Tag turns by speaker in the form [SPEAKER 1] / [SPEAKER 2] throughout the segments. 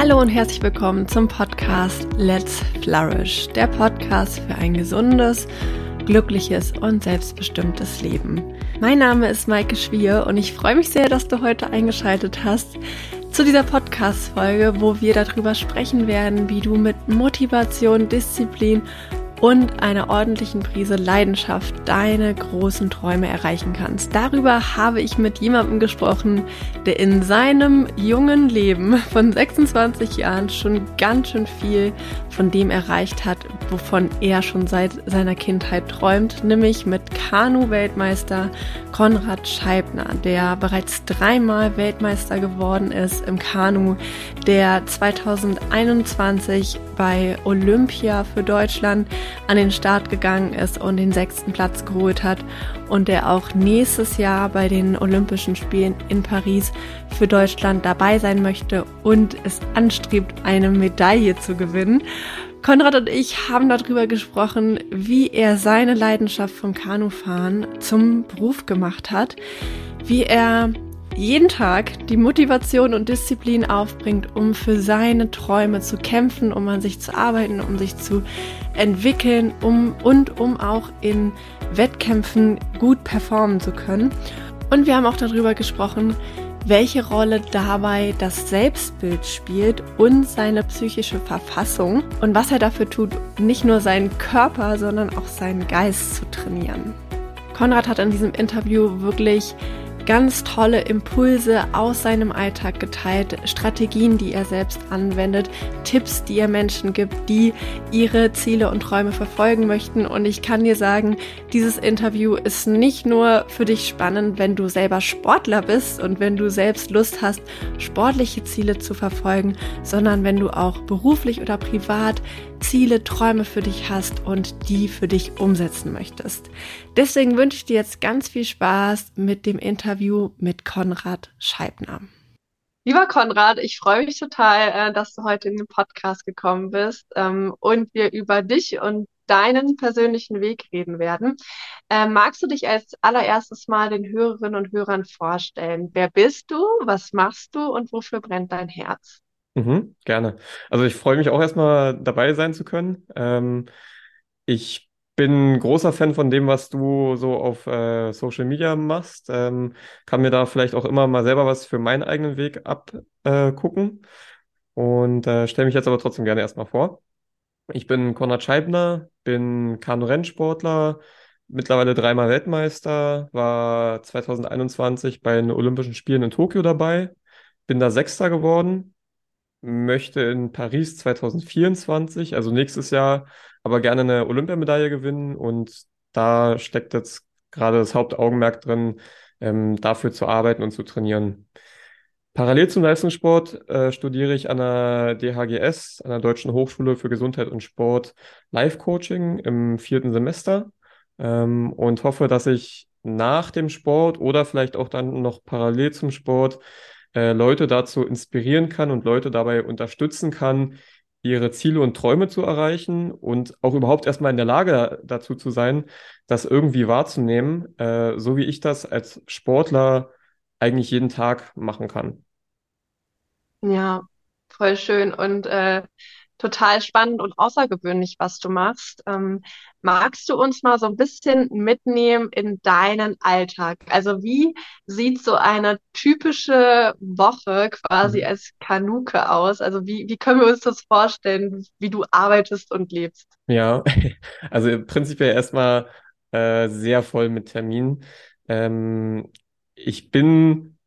[SPEAKER 1] Hallo und herzlich willkommen zum Podcast Let's Flourish, der Podcast für ein gesundes, glückliches und selbstbestimmtes Leben. Mein Name ist Maike Schwier und ich freue mich sehr, dass du heute eingeschaltet hast zu dieser Podcast-Folge, wo wir darüber sprechen werden, wie du mit Motivation, Disziplin und einer ordentlichen Prise Leidenschaft deine großen Träume erreichen kannst. Darüber habe ich mit jemandem gesprochen, der in seinem jungen Leben von 26 Jahren schon ganz schön viel von dem erreicht hat, wovon er schon seit seiner Kindheit träumt, nämlich mit Kanu-Weltmeister Konrad Scheibner, der bereits dreimal Weltmeister geworden ist im Kanu, der 2021 bei Olympia für Deutschland an den Start gegangen ist und den sechsten Platz geholt hat und der auch nächstes Jahr bei den Olympischen Spielen in Paris für Deutschland dabei sein möchte und es anstrebt, eine Medaille zu gewinnen. Konrad und ich haben darüber gesprochen, wie er seine Leidenschaft vom Kanufahren zum Beruf gemacht hat, wie er jeden Tag die Motivation und Disziplin aufbringt, um für seine Träume zu kämpfen, um an sich zu arbeiten, um sich zu entwickeln, um und um auch in Wettkämpfen gut performen zu können. Und wir haben auch darüber gesprochen, welche Rolle dabei das Selbstbild spielt und seine psychische Verfassung und was er dafür tut, nicht nur seinen Körper, sondern auch seinen Geist zu trainieren. Konrad hat in diesem Interview wirklich ganz tolle Impulse aus seinem Alltag geteilt, Strategien, die er selbst anwendet, Tipps, die er Menschen gibt, die ihre Ziele und Träume verfolgen möchten. Und ich kann dir sagen, dieses Interview ist nicht nur für dich spannend, wenn du selber Sportler bist und wenn du selbst Lust hast, sportliche Ziele zu verfolgen, sondern wenn du auch beruflich oder privat Ziele, Träume für dich hast und die für dich umsetzen möchtest. Deswegen wünsche ich dir jetzt ganz viel Spaß mit dem Interview mit Konrad Scheibner. Lieber Konrad, ich freue mich total, äh, dass du heute in den Podcast gekommen bist ähm, und wir über dich und deinen persönlichen Weg reden werden. Ähm, magst du dich als allererstes mal den Hörerinnen und Hörern vorstellen? Wer bist du? Was machst du und wofür brennt dein Herz?
[SPEAKER 2] Mhm, gerne. Also ich freue mich auch erstmal dabei sein zu können. Ähm, ich bin großer Fan von dem, was du so auf äh, Social Media machst. Ähm, kann mir da vielleicht auch immer mal selber was für meinen eigenen Weg abgucken. Und äh, stelle mich jetzt aber trotzdem gerne erstmal vor. Ich bin Konrad Scheibner, bin Kanu-Rennsportler, mittlerweile dreimal Weltmeister, war 2021 bei den Olympischen Spielen in Tokio dabei, bin da Sechster geworden möchte in Paris 2024, also nächstes Jahr, aber gerne eine Olympiamedaille gewinnen und da steckt jetzt gerade das Hauptaugenmerk drin, ähm, dafür zu arbeiten und zu trainieren. Parallel zum Leistungssport äh, studiere ich an der DHGS, an der Deutschen Hochschule für Gesundheit und Sport, Life-Coaching im vierten Semester ähm, und hoffe, dass ich nach dem Sport oder vielleicht auch dann noch parallel zum Sport äh, Leute dazu inspirieren kann und Leute dabei unterstützen kann, ihre Ziele und Träume zu erreichen und auch überhaupt erstmal in der Lage dazu zu sein, das irgendwie wahrzunehmen, äh, so wie ich das als Sportler eigentlich jeden Tag machen kann.
[SPEAKER 1] Ja, voll schön. Und äh, total spannend und außergewöhnlich, was du machst. Ähm, magst du uns mal so ein bisschen mitnehmen in deinen Alltag? Also wie sieht so eine typische Woche quasi mhm. als Kanuke aus? Also wie, wie können wir uns das vorstellen, wie du arbeitest und lebst?
[SPEAKER 2] Ja, also prinzipiell erstmal äh, sehr voll mit Terminen. Ähm, ich bin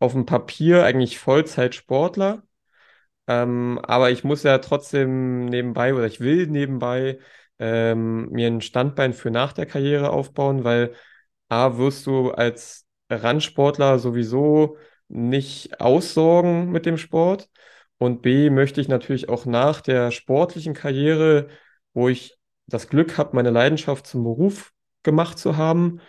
[SPEAKER 2] auf dem Papier eigentlich Vollzeitsportler ähm, aber ich muss ja trotzdem nebenbei oder ich will nebenbei ähm, mir ein Standbein für nach der Karriere aufbauen, weil A, wirst du als Randsportler sowieso nicht aussorgen mit dem Sport. Und B, möchte ich natürlich auch nach der sportlichen Karriere, wo ich das Glück habe, meine Leidenschaft zum Beruf gemacht zu haben,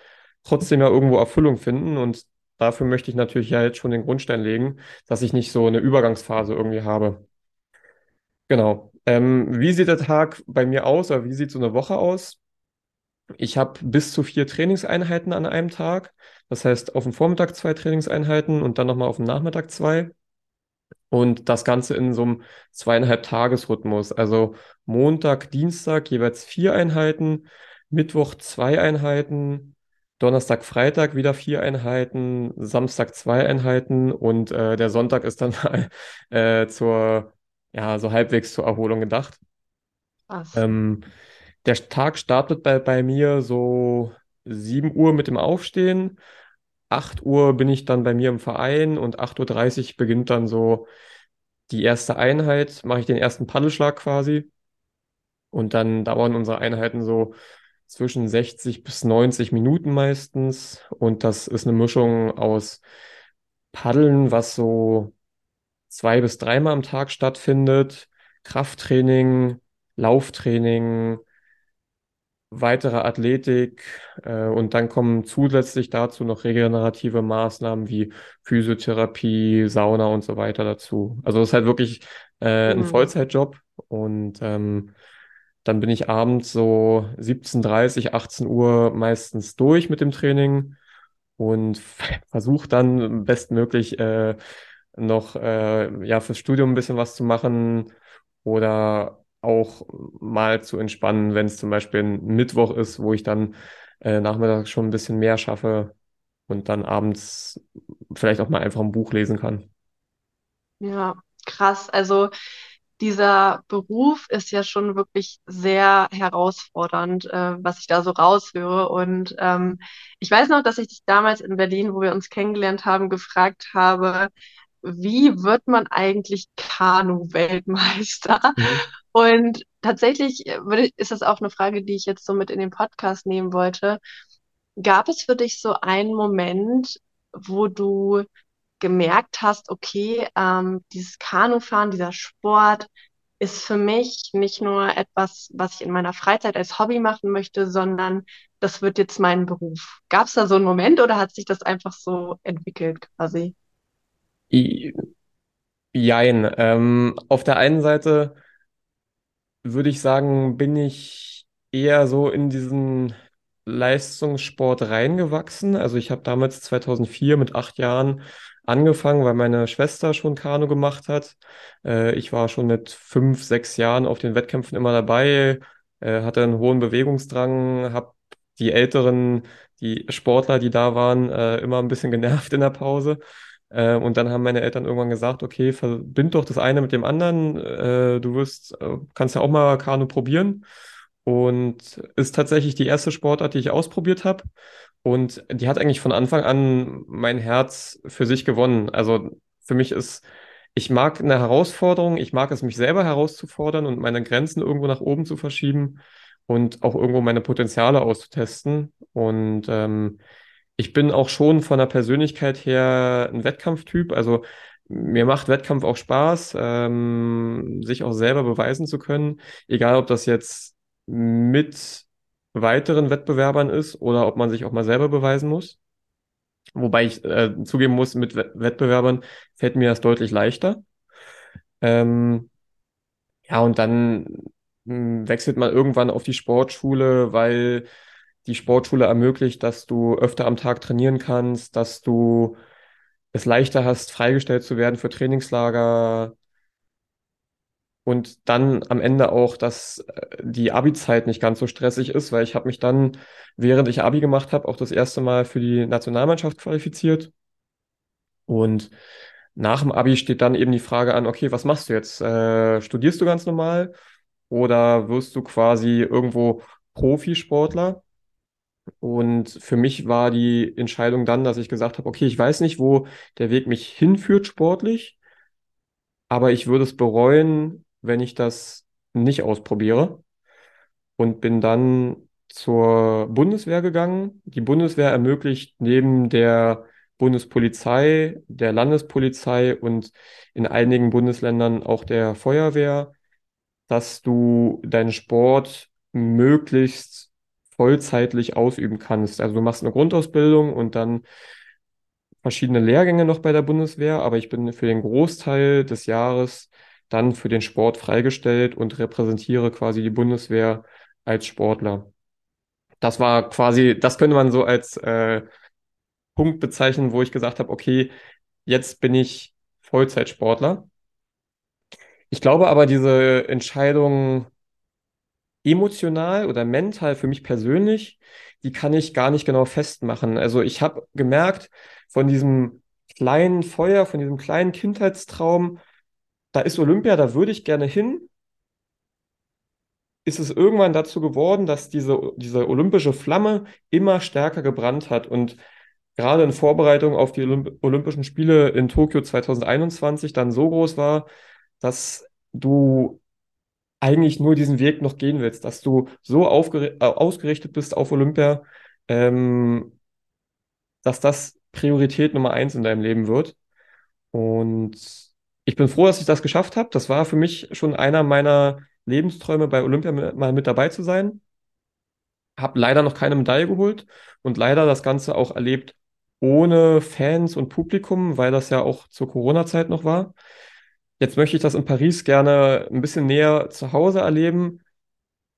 [SPEAKER 2] trotzdem ja irgendwo Erfüllung finden. Und dafür möchte ich natürlich ja jetzt schon den Grundstein legen, dass ich nicht so eine Übergangsphase irgendwie habe. Genau. Ähm, wie sieht der Tag bei mir aus oder wie sieht so eine Woche aus? Ich habe bis zu vier Trainingseinheiten an einem Tag. Das heißt, auf dem Vormittag zwei Trainingseinheiten und dann nochmal auf dem Nachmittag zwei. Und das Ganze in so einem zweieinhalb Tagesrhythmus. Also Montag, Dienstag jeweils vier Einheiten, Mittwoch zwei Einheiten, Donnerstag, Freitag wieder vier Einheiten, Samstag zwei Einheiten und äh, der Sonntag ist dann äh, zur, ja, so halbwegs zur Erholung gedacht.
[SPEAKER 1] Was?
[SPEAKER 2] Ähm, der Tag startet bei, bei mir so 7 Uhr mit dem Aufstehen. 8 Uhr bin ich dann bei mir im Verein und 8.30 Uhr dreißig beginnt dann so die erste Einheit, mache ich den ersten Paddelschlag quasi. Und dann dauern unsere Einheiten so zwischen 60 bis 90 Minuten meistens. Und das ist eine Mischung aus Paddeln, was so zwei bis dreimal am Tag stattfindet, Krafttraining, Lauftraining, weitere Athletik äh, und dann kommen zusätzlich dazu noch regenerative Maßnahmen wie Physiotherapie, Sauna und so weiter dazu. Also es ist halt wirklich äh, ein
[SPEAKER 1] Mhm.
[SPEAKER 2] Vollzeitjob und ähm, dann bin ich abends so 17:30, 18 Uhr meistens durch mit dem Training und versuche dann bestmöglich äh, noch äh, ja fürs Studium ein bisschen was zu machen oder auch mal zu entspannen, wenn es zum Beispiel ein Mittwoch ist, wo ich dann äh, nachmittags schon ein bisschen mehr schaffe und dann abends vielleicht auch mal einfach ein Buch lesen kann.
[SPEAKER 1] Ja, krass. Also dieser Beruf ist ja schon wirklich sehr herausfordernd, äh, was ich da so raushöre. Und ähm, ich weiß noch, dass ich dich damals in Berlin, wo wir uns kennengelernt haben, gefragt habe, wie wird man eigentlich Kanu-Weltmeister?
[SPEAKER 2] Mhm.
[SPEAKER 1] Und tatsächlich äh, würde, ist das auch eine Frage, die ich jetzt so mit in den Podcast nehmen wollte. Gab es für dich so einen Moment, wo du gemerkt hast, okay, ähm, dieses Kanufahren, dieser Sport ist für mich nicht nur etwas, was ich in meiner Freizeit als Hobby machen möchte, sondern das wird jetzt mein Beruf. Gab es da so einen Moment oder hat sich das einfach so entwickelt quasi?
[SPEAKER 2] Jein. Ähm, auf der einen Seite würde ich sagen, bin ich eher so in diesen Leistungssport reingewachsen. Also ich habe damals 2004 mit acht Jahren angefangen, weil meine Schwester schon Kanu gemacht hat. Äh, ich war schon mit fünf, sechs Jahren auf den Wettkämpfen immer dabei, äh, hatte einen hohen Bewegungsdrang, habe die Älteren, die Sportler, die da waren, äh, immer ein bisschen genervt in der Pause. Äh, und dann haben meine Eltern irgendwann gesagt, okay, verbind doch das eine mit dem anderen. Äh, du wirst, äh, kannst ja auch mal Kanu probieren. Und ist tatsächlich die erste Sportart, die ich ausprobiert habe. Und die hat eigentlich von Anfang an mein Herz für sich gewonnen. Also für mich ist, ich mag eine Herausforderung, ich mag es, mich selber herauszufordern und meine Grenzen irgendwo nach oben zu verschieben und auch irgendwo meine Potenziale auszutesten. Und ähm, ich bin auch schon von der Persönlichkeit her ein Wettkampftyp. Also mir macht Wettkampf auch Spaß, ähm, sich auch selber beweisen zu können. Egal, ob das jetzt mit weiteren Wettbewerbern ist oder ob man sich auch mal selber beweisen muss. Wobei ich äh, zugeben muss, mit Wett- Wettbewerbern fällt mir das deutlich leichter. Ähm, ja, und dann mh, wechselt man irgendwann auf die Sportschule, weil die Sportschule ermöglicht, dass du öfter am Tag trainieren kannst, dass du es leichter hast, freigestellt zu werden für Trainingslager und dann am Ende auch, dass äh, die Abi-Zeit nicht ganz so stressig ist, weil ich habe mich dann, während ich Abi gemacht habe, auch das erste Mal für die Nationalmannschaft qualifiziert und nach dem Abi steht dann eben die Frage an, okay, was machst du jetzt? Äh, studierst du ganz normal oder wirst du quasi irgendwo Profisportler? Und für mich war die Entscheidung dann, dass ich gesagt habe, okay, ich weiß nicht, wo der Weg mich hinführt sportlich, aber ich würde es bereuen, wenn ich das nicht ausprobiere und bin dann zur Bundeswehr gegangen. Die Bundeswehr ermöglicht neben der Bundespolizei, der Landespolizei und in einigen Bundesländern auch der Feuerwehr, dass du deinen Sport möglichst vollzeitlich ausüben kannst. Also du machst eine Grundausbildung und dann verschiedene Lehrgänge noch bei der Bundeswehr, aber ich bin für den Großteil des Jahres dann für den Sport freigestellt und repräsentiere quasi die Bundeswehr als Sportler. Das war quasi, das könnte man so als äh, Punkt bezeichnen, wo ich gesagt habe, okay, jetzt bin ich Vollzeitsportler. Ich glaube aber, diese Entscheidung emotional oder mental für mich persönlich, die kann ich gar nicht genau festmachen. Also ich habe gemerkt, von diesem kleinen Feuer, von diesem kleinen Kindheitstraum, da ist Olympia, da würde ich gerne hin. Ist es irgendwann dazu geworden, dass diese, diese olympische Flamme immer stärker gebrannt hat und gerade in Vorbereitung auf die Olymp Olympischen Spiele in Tokio 2021 dann so groß war, dass du eigentlich nur diesen Weg noch gehen willst, dass du so äh, ausgerichtet bist auf Olympia, ähm, dass das Priorität Nummer eins in deinem Leben wird. Und ich bin froh, dass ich das geschafft habe. Das war für mich schon einer meiner Lebensträume, bei Olympia mal mit dabei zu sein. Habe leider noch keine Medaille geholt und leider das Ganze auch erlebt ohne Fans und Publikum, weil das ja auch zur Corona-Zeit noch war. Jetzt möchte ich das in Paris gerne ein bisschen näher zu Hause erleben.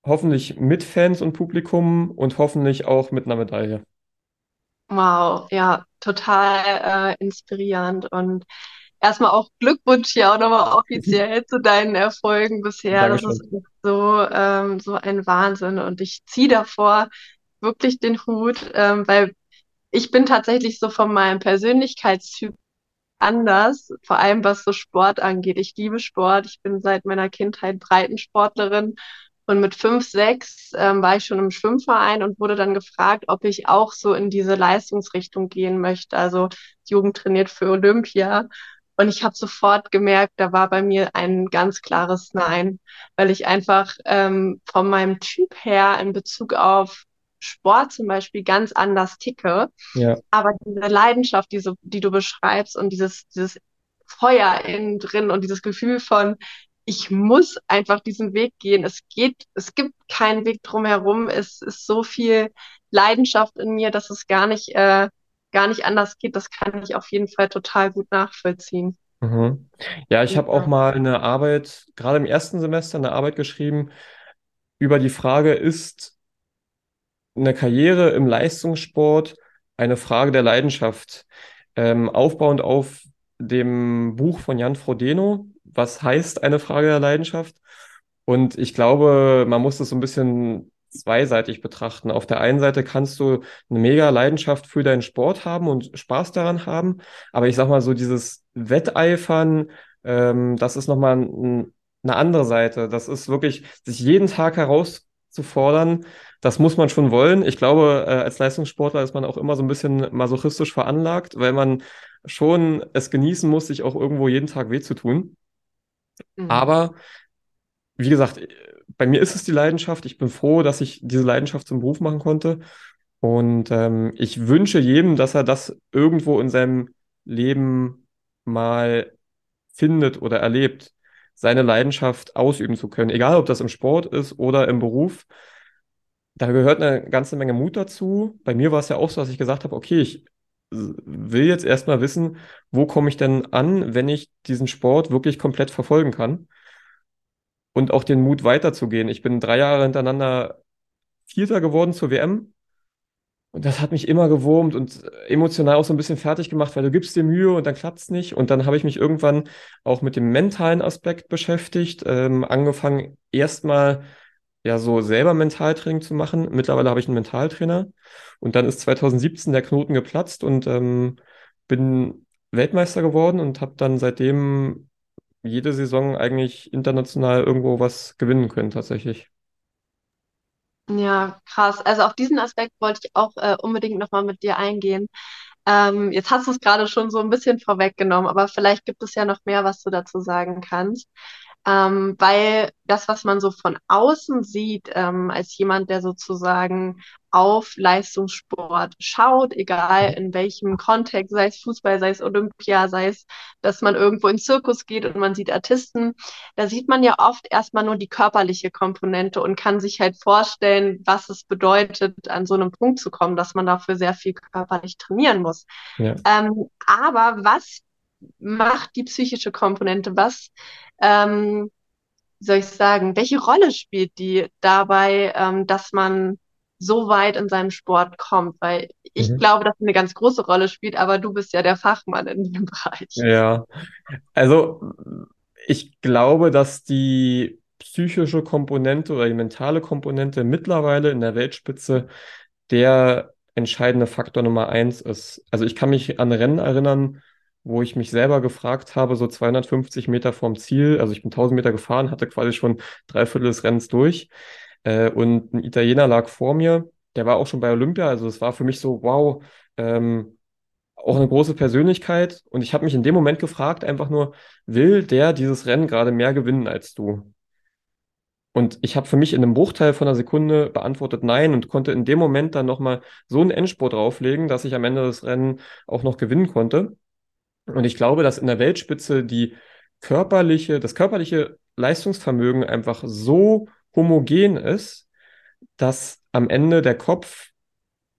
[SPEAKER 2] Hoffentlich mit Fans und Publikum und hoffentlich auch mit einer Medaille.
[SPEAKER 1] Wow, ja, total äh, inspirierend und erstmal auch Glückwunsch hier auch nochmal offiziell zu deinen Erfolgen bisher. Das ist so, ähm, so ein Wahnsinn und ich ziehe davor wirklich den Hut, ähm, weil ich bin tatsächlich so von meinem Persönlichkeitstyp anders, vor allem was so Sport angeht. Ich liebe Sport. Ich bin seit meiner Kindheit Breitensportlerin und mit fünf, sechs ähm, war ich schon im Schwimmverein und wurde dann gefragt, ob ich auch so in diese Leistungsrichtung gehen möchte. Also Jugend trainiert für Olympia. Und ich habe sofort gemerkt, da war bei mir ein ganz klares Nein, weil ich einfach ähm, von meinem Typ her in Bezug auf Sport zum Beispiel ganz anders ticke. Ja. Aber diese Leidenschaft, diese, die du beschreibst und dieses, dieses Feuer innen drin und dieses Gefühl von, ich muss einfach diesen Weg gehen. Es geht, es gibt keinen Weg drumherum. Es ist so viel Leidenschaft in mir, dass es gar nicht, äh, gar nicht anders geht. Das kann ich auf jeden Fall total gut nachvollziehen.
[SPEAKER 2] Mhm. Ja, ich habe auch mal eine Arbeit, gerade im ersten Semester, eine Arbeit geschrieben über die Frage, ist eine Karriere im Leistungssport eine Frage der Leidenschaft. Ähm, aufbauend auf dem Buch von Jan Frodeno, was heißt eine Frage der Leidenschaft? Und ich glaube, man muss das so ein bisschen zweiseitig betrachten. Auf der einen Seite kannst du eine mega Leidenschaft für deinen Sport haben und Spaß daran haben, aber ich sag mal so dieses Wetteifern, ähm, das ist nochmal ein, eine andere Seite. Das ist wirklich, sich jeden Tag herauszufordern, das muss man schon wollen. Ich glaube, äh, als Leistungssportler ist man auch immer so ein bisschen masochistisch veranlagt, weil man schon es genießen muss, sich auch irgendwo jeden Tag weh zu tun. Mhm. Aber wie gesagt, bei mir ist es die Leidenschaft. Ich bin froh, dass ich diese Leidenschaft zum Beruf machen konnte. Und ähm, ich wünsche jedem, dass er das irgendwo in seinem Leben mal findet oder erlebt, seine Leidenschaft ausüben zu können. Egal, ob das im Sport ist oder im Beruf da gehört eine ganze Menge Mut dazu. Bei mir war es ja auch so, dass ich gesagt habe, okay, ich will jetzt erstmal wissen, wo komme ich denn an, wenn ich diesen Sport wirklich komplett verfolgen kann. Und auch den Mut weiterzugehen. Ich bin drei Jahre hintereinander Vierter geworden zur WM. Und das hat mich immer gewurmt und emotional auch so ein bisschen fertig gemacht, weil du gibst dir Mühe und dann klappt es nicht. Und dann habe ich mich irgendwann auch mit dem mentalen Aspekt beschäftigt, ähm, angefangen erstmal ja so selber Mentaltraining zu machen. Mittlerweile habe ich einen Mentaltrainer und dann ist 2017 der Knoten geplatzt und ähm, bin Weltmeister geworden und habe dann seitdem jede Saison eigentlich international irgendwo was gewinnen können tatsächlich.
[SPEAKER 1] Ja, krass. Also auf diesen Aspekt wollte ich auch äh, unbedingt nochmal mit dir eingehen. Ähm, jetzt hast du es gerade schon so ein bisschen vorweggenommen, aber vielleicht gibt es ja noch mehr, was du dazu sagen kannst ähm, weil das, was man so von außen sieht, ähm, als jemand, der sozusagen auf Leistungssport schaut, egal in welchem Kontext, sei es Fußball, sei es Olympia, sei es, dass man irgendwo in Zirkus geht und man sieht Artisten, da sieht man ja oft erstmal nur die körperliche Komponente und kann sich halt vorstellen, was es bedeutet, an so einem Punkt zu kommen, dass man dafür sehr viel körperlich trainieren muss. Ja. Ähm, aber was macht die psychische Komponente? Was ähm, soll ich sagen, welche Rolle spielt die dabei, ähm, dass man so weit in seinem Sport kommt? Weil ich mhm. glaube, dass sie eine ganz große Rolle spielt, aber du bist ja der Fachmann in dem Bereich.
[SPEAKER 2] Ja, also ich glaube, dass die psychische Komponente oder die mentale Komponente mittlerweile in der Weltspitze der entscheidende Faktor Nummer eins ist. Also ich kann mich an Rennen erinnern, wo ich mich selber gefragt habe, so 250 Meter vorm Ziel, also ich bin 1000 Meter gefahren, hatte quasi schon drei Viertel des Rennens durch äh, und ein Italiener lag vor mir, der war auch schon bei Olympia, also es war für mich so, wow, ähm, auch eine große Persönlichkeit und ich habe mich in dem Moment gefragt, einfach nur, will der dieses Rennen gerade mehr gewinnen als du? Und ich habe für mich in einem Bruchteil von einer Sekunde beantwortet Nein und konnte in dem Moment dann nochmal so einen Endspurt drauflegen, dass ich am Ende des Rennens auch noch gewinnen konnte. Und ich glaube, dass in der Weltspitze die körperliche, das körperliche Leistungsvermögen einfach so homogen ist, dass am Ende der Kopf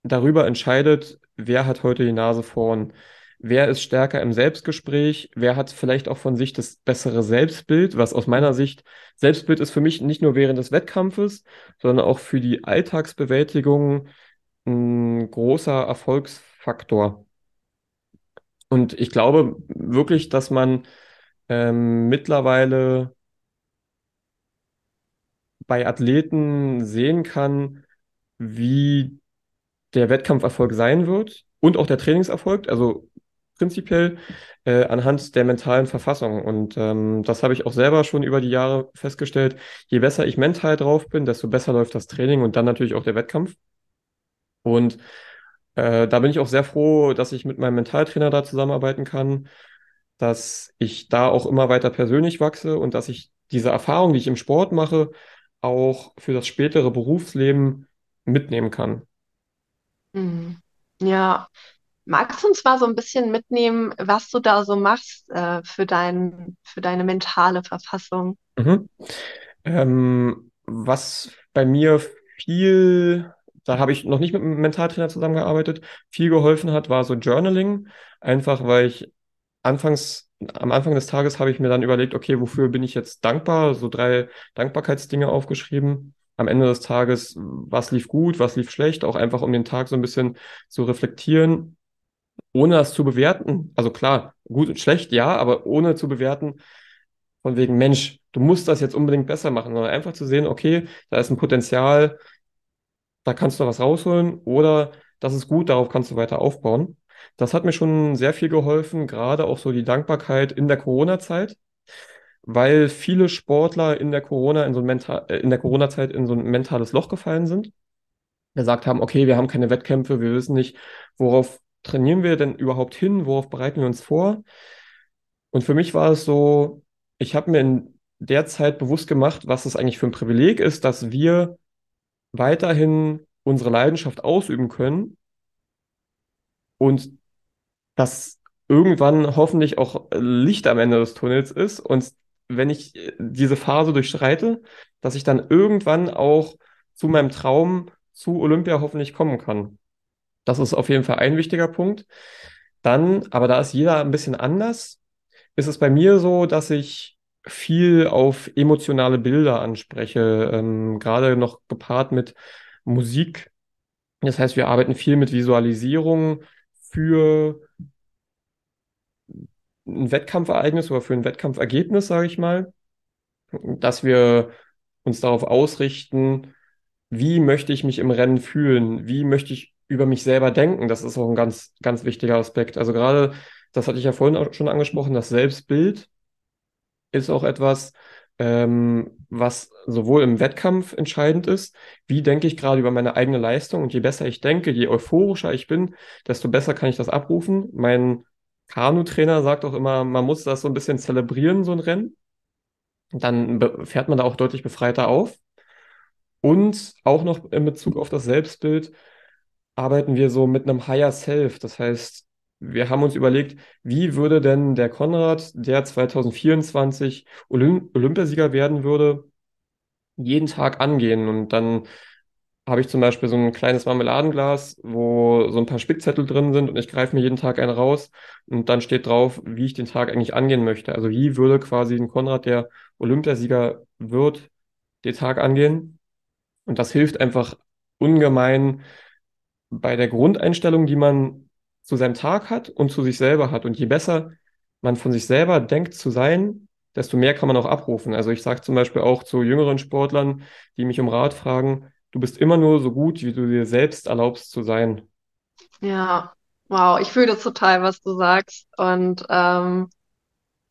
[SPEAKER 2] darüber entscheidet, wer hat heute die Nase vorn, wer ist stärker im Selbstgespräch, wer hat vielleicht auch von sich das bessere Selbstbild, was aus meiner Sicht, Selbstbild ist für mich nicht nur während des Wettkampfes, sondern auch für die Alltagsbewältigung ein großer Erfolgsfaktor. Und ich glaube wirklich, dass man ähm, mittlerweile bei Athleten sehen kann, wie der Wettkampferfolg sein wird und auch der Trainingserfolg, also prinzipiell äh, anhand der mentalen Verfassung. Und ähm, das habe ich auch selber schon über die Jahre festgestellt. Je besser ich mental drauf bin, desto besser läuft das Training und dann natürlich auch der Wettkampf. Und äh, da bin ich auch sehr froh, dass ich mit meinem Mentaltrainer da zusammenarbeiten kann, dass ich da auch immer weiter persönlich wachse und dass ich diese Erfahrung, die ich im Sport mache, auch für das spätere Berufsleben mitnehmen kann.
[SPEAKER 1] Mhm. Ja, magst du uns mal so ein bisschen mitnehmen, was du da so machst, äh, für dein, für deine mentale Verfassung?
[SPEAKER 2] Mhm. Ähm, was bei mir viel, da habe ich noch nicht mit einem Mentaltrainer zusammengearbeitet, viel geholfen hat, war so Journaling. Einfach weil ich anfangs, am Anfang des Tages habe ich mir dann überlegt, okay, wofür bin ich jetzt dankbar? So drei Dankbarkeitsdinge aufgeschrieben. Am Ende des Tages, was lief gut, was lief schlecht, auch einfach um den Tag so ein bisschen zu reflektieren, ohne das zu bewerten. Also klar, gut und schlecht, ja, aber ohne zu bewerten, von wegen, Mensch, du musst das jetzt unbedingt besser machen, sondern einfach zu sehen, okay, da ist ein Potenzial, da kannst du was rausholen oder das ist gut, darauf kannst du weiter aufbauen. Das hat mir schon sehr viel geholfen, gerade auch so die Dankbarkeit in der Corona-Zeit, weil viele Sportler in der Corona in so ein mental, äh, in der Corona-Zeit in so ein mentales Loch gefallen sind. Gesagt haben, okay, wir haben keine Wettkämpfe, wir wissen nicht, worauf trainieren wir denn überhaupt hin, worauf bereiten wir uns vor? Und für mich war es so, ich habe mir in der Zeit bewusst gemacht, was es eigentlich für ein Privileg ist, dass wir weiterhin unsere Leidenschaft ausüben können und dass irgendwann hoffentlich auch Licht am Ende des Tunnels ist und wenn ich diese Phase durchschreite, dass ich dann irgendwann auch zu meinem Traum, zu Olympia hoffentlich kommen kann. Das ist auf jeden Fall ein wichtiger Punkt. Dann, aber da ist jeder ein bisschen anders, ist es bei mir so, dass ich viel auf emotionale Bilder anspreche, ähm, gerade noch gepaart mit Musik. Das heißt, wir arbeiten viel mit Visualisierung für ein Wettkampfereignis oder für ein Wettkampfergebnis, sage ich mal, dass wir uns darauf ausrichten, wie möchte ich mich im Rennen fühlen, wie möchte ich über mich selber denken. Das ist auch ein ganz, ganz wichtiger Aspekt. Also gerade, das hatte ich ja vorhin auch schon angesprochen, das Selbstbild ist auch etwas, ähm, was sowohl im Wettkampf entscheidend ist, wie denke ich gerade über meine eigene Leistung und je besser ich denke, je euphorischer ich bin, desto besser kann ich das abrufen. Mein Kanu-Trainer sagt auch immer, man muss das so ein bisschen zelebrieren, so ein Rennen. Dann fährt man da auch deutlich befreiter auf. Und auch noch in Bezug auf das Selbstbild arbeiten wir so mit einem Higher Self. Das heißt, wir haben uns überlegt, wie würde denn der Konrad, der 2024 Olymp Olympiasieger werden würde, jeden Tag angehen. Und dann habe ich zum Beispiel so ein kleines Marmeladenglas, wo so ein paar Spickzettel drin sind und ich greife mir jeden Tag einen raus und dann steht drauf, wie ich den Tag eigentlich angehen möchte. Also wie würde quasi ein Konrad, der Olympiasieger wird, den Tag angehen. Und das hilft einfach ungemein bei der Grundeinstellung, die man zu seinem Tag hat und zu sich selber hat. Und je besser man von sich selber denkt zu sein, desto mehr kann man auch abrufen. Also ich sage zum Beispiel auch zu jüngeren Sportlern, die mich um Rat fragen, du bist immer nur so gut, wie du dir selbst erlaubst zu sein.
[SPEAKER 1] Ja, wow, ich fühle das total, was du sagst. Und ähm,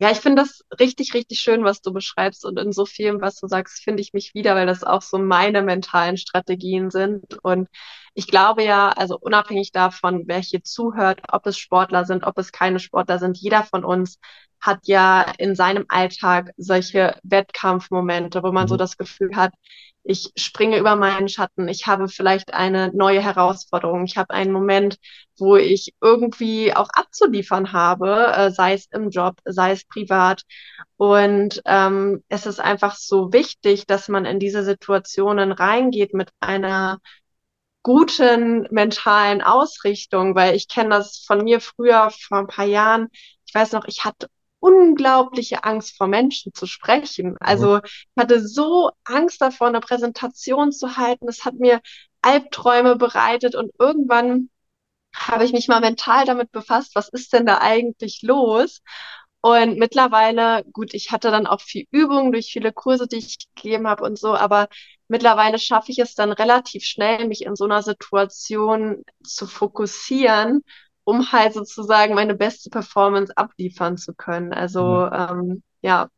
[SPEAKER 1] ja, ich finde das richtig, richtig schön, was du beschreibst. Und in so vielem, was du sagst, finde ich mich wieder, weil das auch so meine mentalen Strategien sind. Und ich glaube ja, also unabhängig davon, wer hier zuhört, ob es Sportler sind, ob es keine Sportler sind, jeder von uns hat ja in seinem Alltag solche Wettkampfmomente, wo man so
[SPEAKER 2] Mhm.
[SPEAKER 1] das Gefühl hat, ich springe über meinen Schatten, ich habe vielleicht eine neue Herausforderung, ich habe einen Moment, wo ich irgendwie auch abzuliefern habe, äh, sei es im Job, sei es privat. Und ähm, es ist einfach so wichtig, dass man in diese Situationen reingeht mit einer guten mentalen Ausrichtung, weil ich kenne das von mir früher vor ein paar Jahren. Ich weiß noch, ich hatte unglaubliche Angst vor Menschen zu sprechen.
[SPEAKER 2] Mhm.
[SPEAKER 1] Also ich hatte so Angst davor, eine Präsentation zu halten. Es hat mir Albträume bereitet und irgendwann habe ich mich mal mental damit befasst, was ist denn da eigentlich los? Und mittlerweile, gut, ich hatte dann auch viel Übung durch viele Kurse, die ich gegeben habe und so, aber mittlerweile schaffe ich es dann relativ schnell, mich in so einer Situation zu fokussieren, um halt sozusagen meine beste Performance abliefern zu können.
[SPEAKER 2] Mhm.
[SPEAKER 1] Also ähm, ja,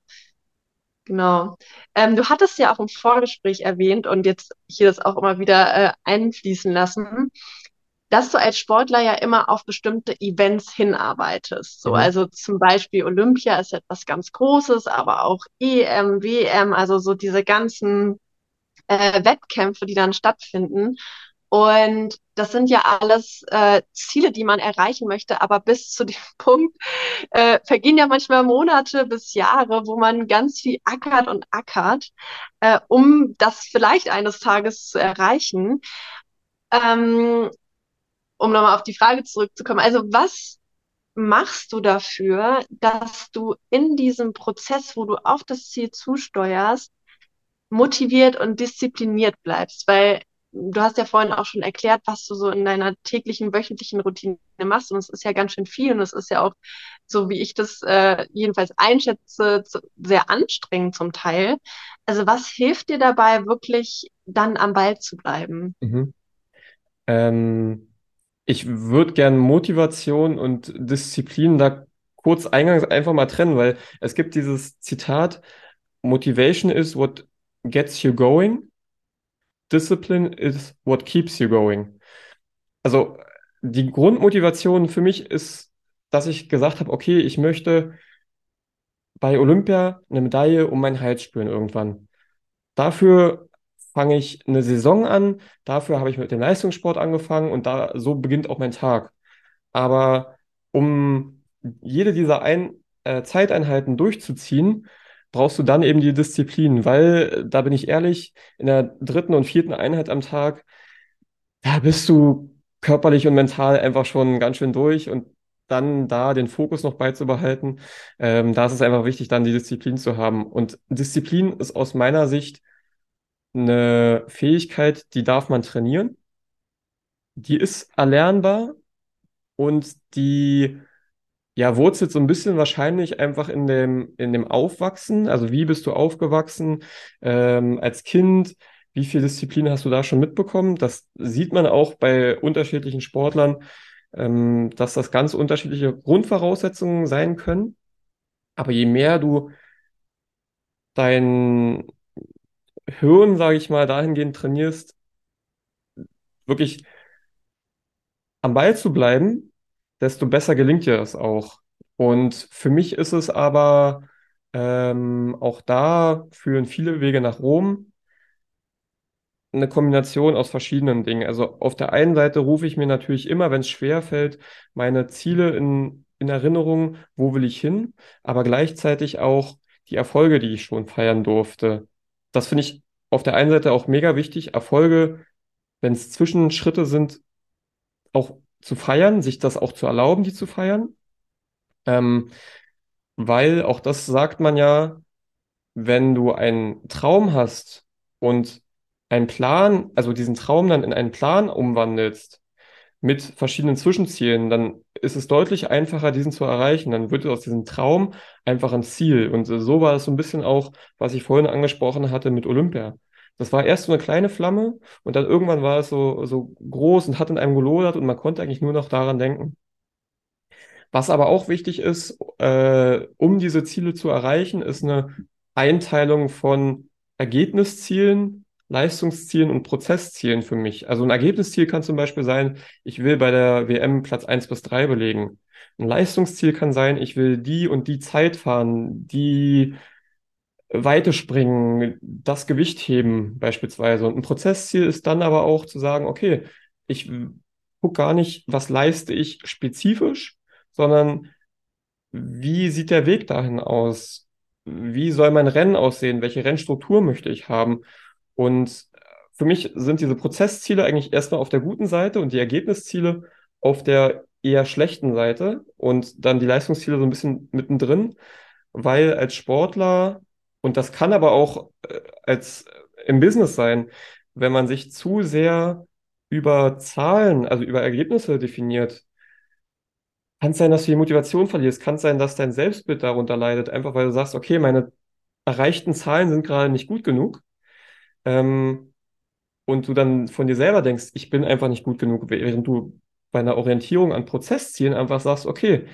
[SPEAKER 1] genau. Ähm, du hattest ja auch im Vorgespräch erwähnt und jetzt hier das auch immer wieder äh, einfließen lassen dass du als Sportler ja immer auf bestimmte Events hinarbeitest. So,
[SPEAKER 2] Mhm.
[SPEAKER 1] also zum Beispiel Olympia ist etwas ganz Großes, aber auch EM, WM, also so diese ganzen äh, Wettkämpfe, die dann stattfinden. Und das sind ja alles äh, Ziele, die man erreichen möchte, aber bis zu dem Punkt äh, vergehen ja manchmal Monate bis Jahre, wo man ganz viel ackert und ackert, äh, um das vielleicht eines Tages zu erreichen. Ähm, um nochmal auf die Frage zurückzukommen, also was machst du dafür, dass du in diesem Prozess, wo du auf das Ziel zusteuerst, motiviert und diszipliniert bleibst? Weil du hast ja vorhin auch schon erklärt, was du so in deiner täglichen, wöchentlichen Routine machst. Und es ist ja ganz schön viel und es ist ja auch, so wie ich das äh, jedenfalls einschätze, sehr anstrengend zum Teil. Also was hilft dir dabei, wirklich dann am Ball zu bleiben?
[SPEAKER 2] Mhm. Ähm, ich würde gern Motivation und Disziplin da kurz eingangs einfach mal trennen, weil es gibt dieses Zitat, Motivation is what gets you going, Discipline is what keeps you going. Also die Grundmotivation für mich ist, dass ich gesagt habe, okay, ich möchte bei Olympia eine Medaille um meinen Hals spüren irgendwann. Dafür fange ich eine Saison an, dafür habe ich mit dem Leistungssport angefangen und da so beginnt auch mein Tag. Aber um jede dieser ein, äh, Zeiteinheiten durchzuziehen, brauchst du dann eben die Disziplin, weil, da bin ich ehrlich, in der dritten und vierten Einheit am Tag, da bist du körperlich und mental einfach schon ganz schön durch und dann da den Fokus noch beizubehalten, ähm, da ist es einfach wichtig, dann die Disziplin zu haben. Und Disziplin ist aus meiner Sicht eine Fähigkeit, die darf man trainieren, die ist erlernbar und die ja, wurzelt so ein bisschen wahrscheinlich einfach in dem, in dem Aufwachsen. Also wie bist du aufgewachsen ähm, als Kind? Wie viel Disziplin hast du da schon mitbekommen? Das sieht man auch bei unterschiedlichen Sportlern, ähm, dass das ganz unterschiedliche Grundvoraussetzungen sein können. Aber je mehr du dein Hirn, sage ich mal, dahingehend trainierst, wirklich am Ball zu bleiben, desto besser gelingt dir das auch. Und für mich ist es aber ähm, auch da führen viele Wege nach Rom eine Kombination aus verschiedenen Dingen. Also auf der einen Seite rufe ich mir natürlich immer, wenn es schwer fällt, meine Ziele in, in Erinnerung, wo will ich hin, aber gleichzeitig auch die Erfolge, die ich schon feiern durfte. Das finde ich auf der einen Seite auch mega wichtig, Erfolge, wenn es Zwischenschritte sind, auch zu feiern, sich das auch zu erlauben, die zu feiern. Ähm, weil auch das sagt man ja, wenn du einen Traum hast und einen Plan, also diesen Traum dann in einen Plan umwandelst, mit verschiedenen Zwischenzielen, dann ist es deutlich einfacher, diesen zu erreichen. Dann wird aus diesem Traum einfach ein Ziel. Und so war es so ein bisschen auch, was ich vorhin angesprochen hatte mit Olympia. Das war erst so eine kleine Flamme und dann irgendwann war es so, so groß und hat in einem gelodert und man konnte eigentlich nur noch daran denken. Was aber auch wichtig ist, äh, um diese Ziele zu erreichen, ist eine Einteilung von Ergebniszielen, Leistungszielen und Prozesszielen für mich. Also ein Ergebnisziel kann zum Beispiel sein, ich will bei der WM Platz 1 bis 3 belegen. Ein Leistungsziel kann sein, ich will die und die Zeit fahren, die Weite springen, das Gewicht heben beispielsweise. Und ein Prozessziel ist dann aber auch zu sagen, okay, ich gucke gar nicht, was leiste ich spezifisch, sondern wie sieht der Weg dahin aus? Wie soll mein Rennen aussehen? Welche Rennstruktur möchte ich haben? Und für mich sind diese Prozessziele eigentlich erstmal auf der guten Seite und die Ergebnisziele auf der eher schlechten Seite und dann die Leistungsziele so ein bisschen mittendrin, weil als Sportler, und das kann aber auch äh, als im Business sein, wenn man sich zu sehr über Zahlen, also über Ergebnisse definiert, kann es sein, dass du die Motivation verlierst. Kann es sein, dass dein Selbstbild darunter leidet, einfach weil du sagst, okay, meine erreichten Zahlen sind gerade nicht gut genug. Ähm, und du dann von dir selber denkst, ich bin einfach nicht gut genug, während du bei einer Orientierung an Prozesszielen einfach sagst, okay,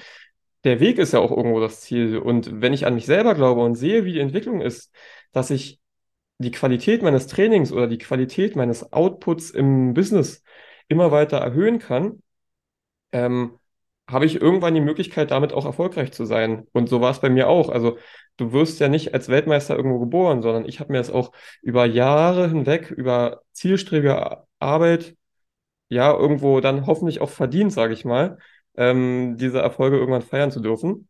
[SPEAKER 2] der Weg ist ja auch irgendwo das Ziel. Und wenn ich an mich selber glaube und sehe, wie die Entwicklung ist, dass ich die Qualität meines Trainings oder die Qualität meines Outputs im Business immer weiter erhöhen kann, ähm, habe ich irgendwann die Möglichkeit, damit auch erfolgreich zu sein. Und so war es bei mir auch. Also du wirst ja nicht als Weltmeister irgendwo geboren, sondern ich habe mir das auch über Jahre hinweg, über zielstrebige Arbeit, ja, irgendwo dann hoffentlich auch verdient, sage ich mal, ähm, diese Erfolge irgendwann feiern zu dürfen.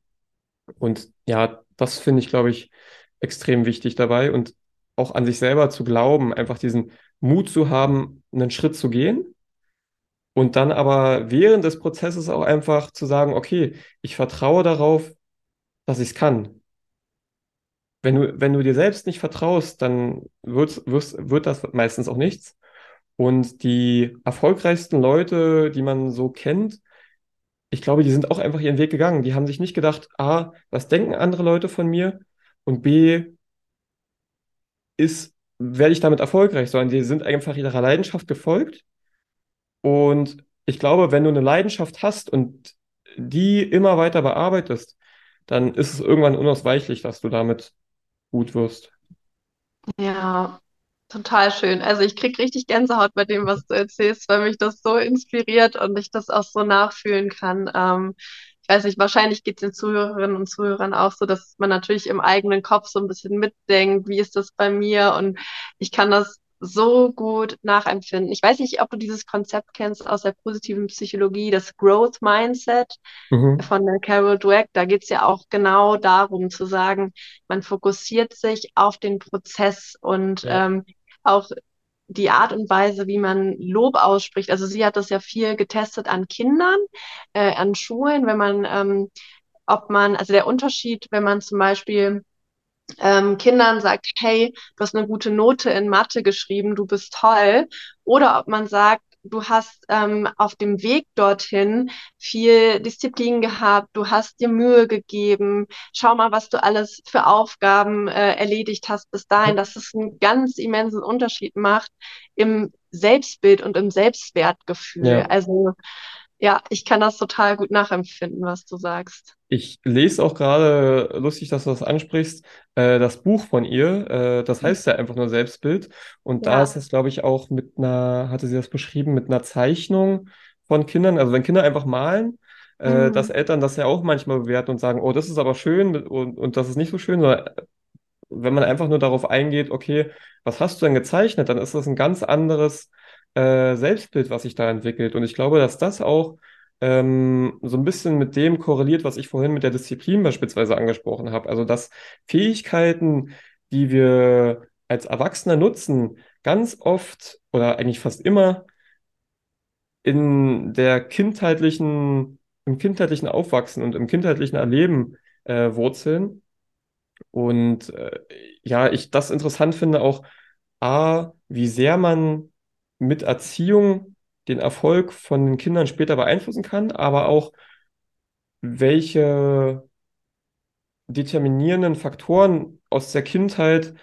[SPEAKER 2] Und ja, das finde ich, glaube ich, extrem wichtig dabei und auch an sich selber zu glauben, einfach diesen Mut zu haben, einen Schritt zu gehen und dann aber während des Prozesses auch einfach zu sagen, okay, ich vertraue darauf, dass ich es kann. Wenn du, wenn du dir selbst nicht vertraust, dann wird, wirst, wird das meistens auch nichts. Und die erfolgreichsten Leute, die man so kennt, ich glaube, die sind auch einfach ihren Weg gegangen. Die haben sich nicht gedacht, A, was denken andere Leute von mir? Und B, ist, werde ich damit erfolgreich, sondern die sind einfach ihrer Leidenschaft gefolgt und ich glaube, wenn du eine Leidenschaft hast und die immer weiter bearbeitest, dann ist es irgendwann unausweichlich, dass du damit gut wirst.
[SPEAKER 1] Ja, total schön. Also ich kriege richtig Gänsehaut bei dem, was du erzählst, weil mich das so inspiriert und ich das auch so nachfühlen kann. Ähm, ich weiß nicht, wahrscheinlich geht es den Zuhörerinnen und Zuhörern auch so, dass man natürlich im eigenen Kopf so ein bisschen mitdenkt, wie ist das bei mir? Und ich kann das so gut nachempfinden. Ich weiß nicht, ob du dieses Konzept kennst aus der positiven Psychologie, das Growth Mindset mhm. von der Carol Dweck. Da geht es ja auch genau darum zu sagen, man fokussiert sich auf den Prozess und ja. ähm, auch die Art und Weise, wie man Lob ausspricht. Also sie hat das ja viel getestet an Kindern, äh, an Schulen, wenn man, ähm, ob man, also der Unterschied, wenn man zum Beispiel ähm, Kindern sagt, hey, du hast eine gute Note in Mathe geschrieben, du bist toll. Oder ob man sagt, du hast ähm, auf dem Weg dorthin viel Disziplin gehabt, du hast dir Mühe gegeben, schau mal, was du alles für Aufgaben äh, erledigt hast bis dahin, dass es einen ganz immensen Unterschied macht im Selbstbild und im Selbstwertgefühl. Ja. Also ja, ich kann das total gut nachempfinden, was du sagst.
[SPEAKER 2] Ich lese auch gerade, lustig, dass du das ansprichst, äh, das Buch von ihr. Äh, das heißt ja einfach nur Selbstbild. Und ja. da ist es, glaube ich, auch mit einer, hatte sie das beschrieben, mit einer Zeichnung von Kindern. Also wenn Kinder einfach malen, äh, mhm. dass Eltern das ja auch manchmal bewerten und sagen, oh, das ist aber schön und, und das ist nicht so schön. Sondern wenn man einfach nur darauf eingeht, okay, was hast du denn gezeichnet, dann ist das ein ganz anderes äh, Selbstbild, was sich da entwickelt. Und ich glaube, dass das auch ähm, so ein bisschen mit dem korreliert, was ich vorhin mit der Disziplin beispielsweise angesprochen habe. Also dass Fähigkeiten, die wir als Erwachsene nutzen, ganz oft oder eigentlich fast immer in der kindheitlichen, im kindheitlichen Aufwachsen und im kindheitlichen Erleben äh, wurzeln. Und äh, ja, ich das interessant finde auch, A, wie sehr man mit Erziehung den Erfolg von den Kindern später beeinflussen kann, aber auch welche determinierenden Faktoren aus der Kindheit,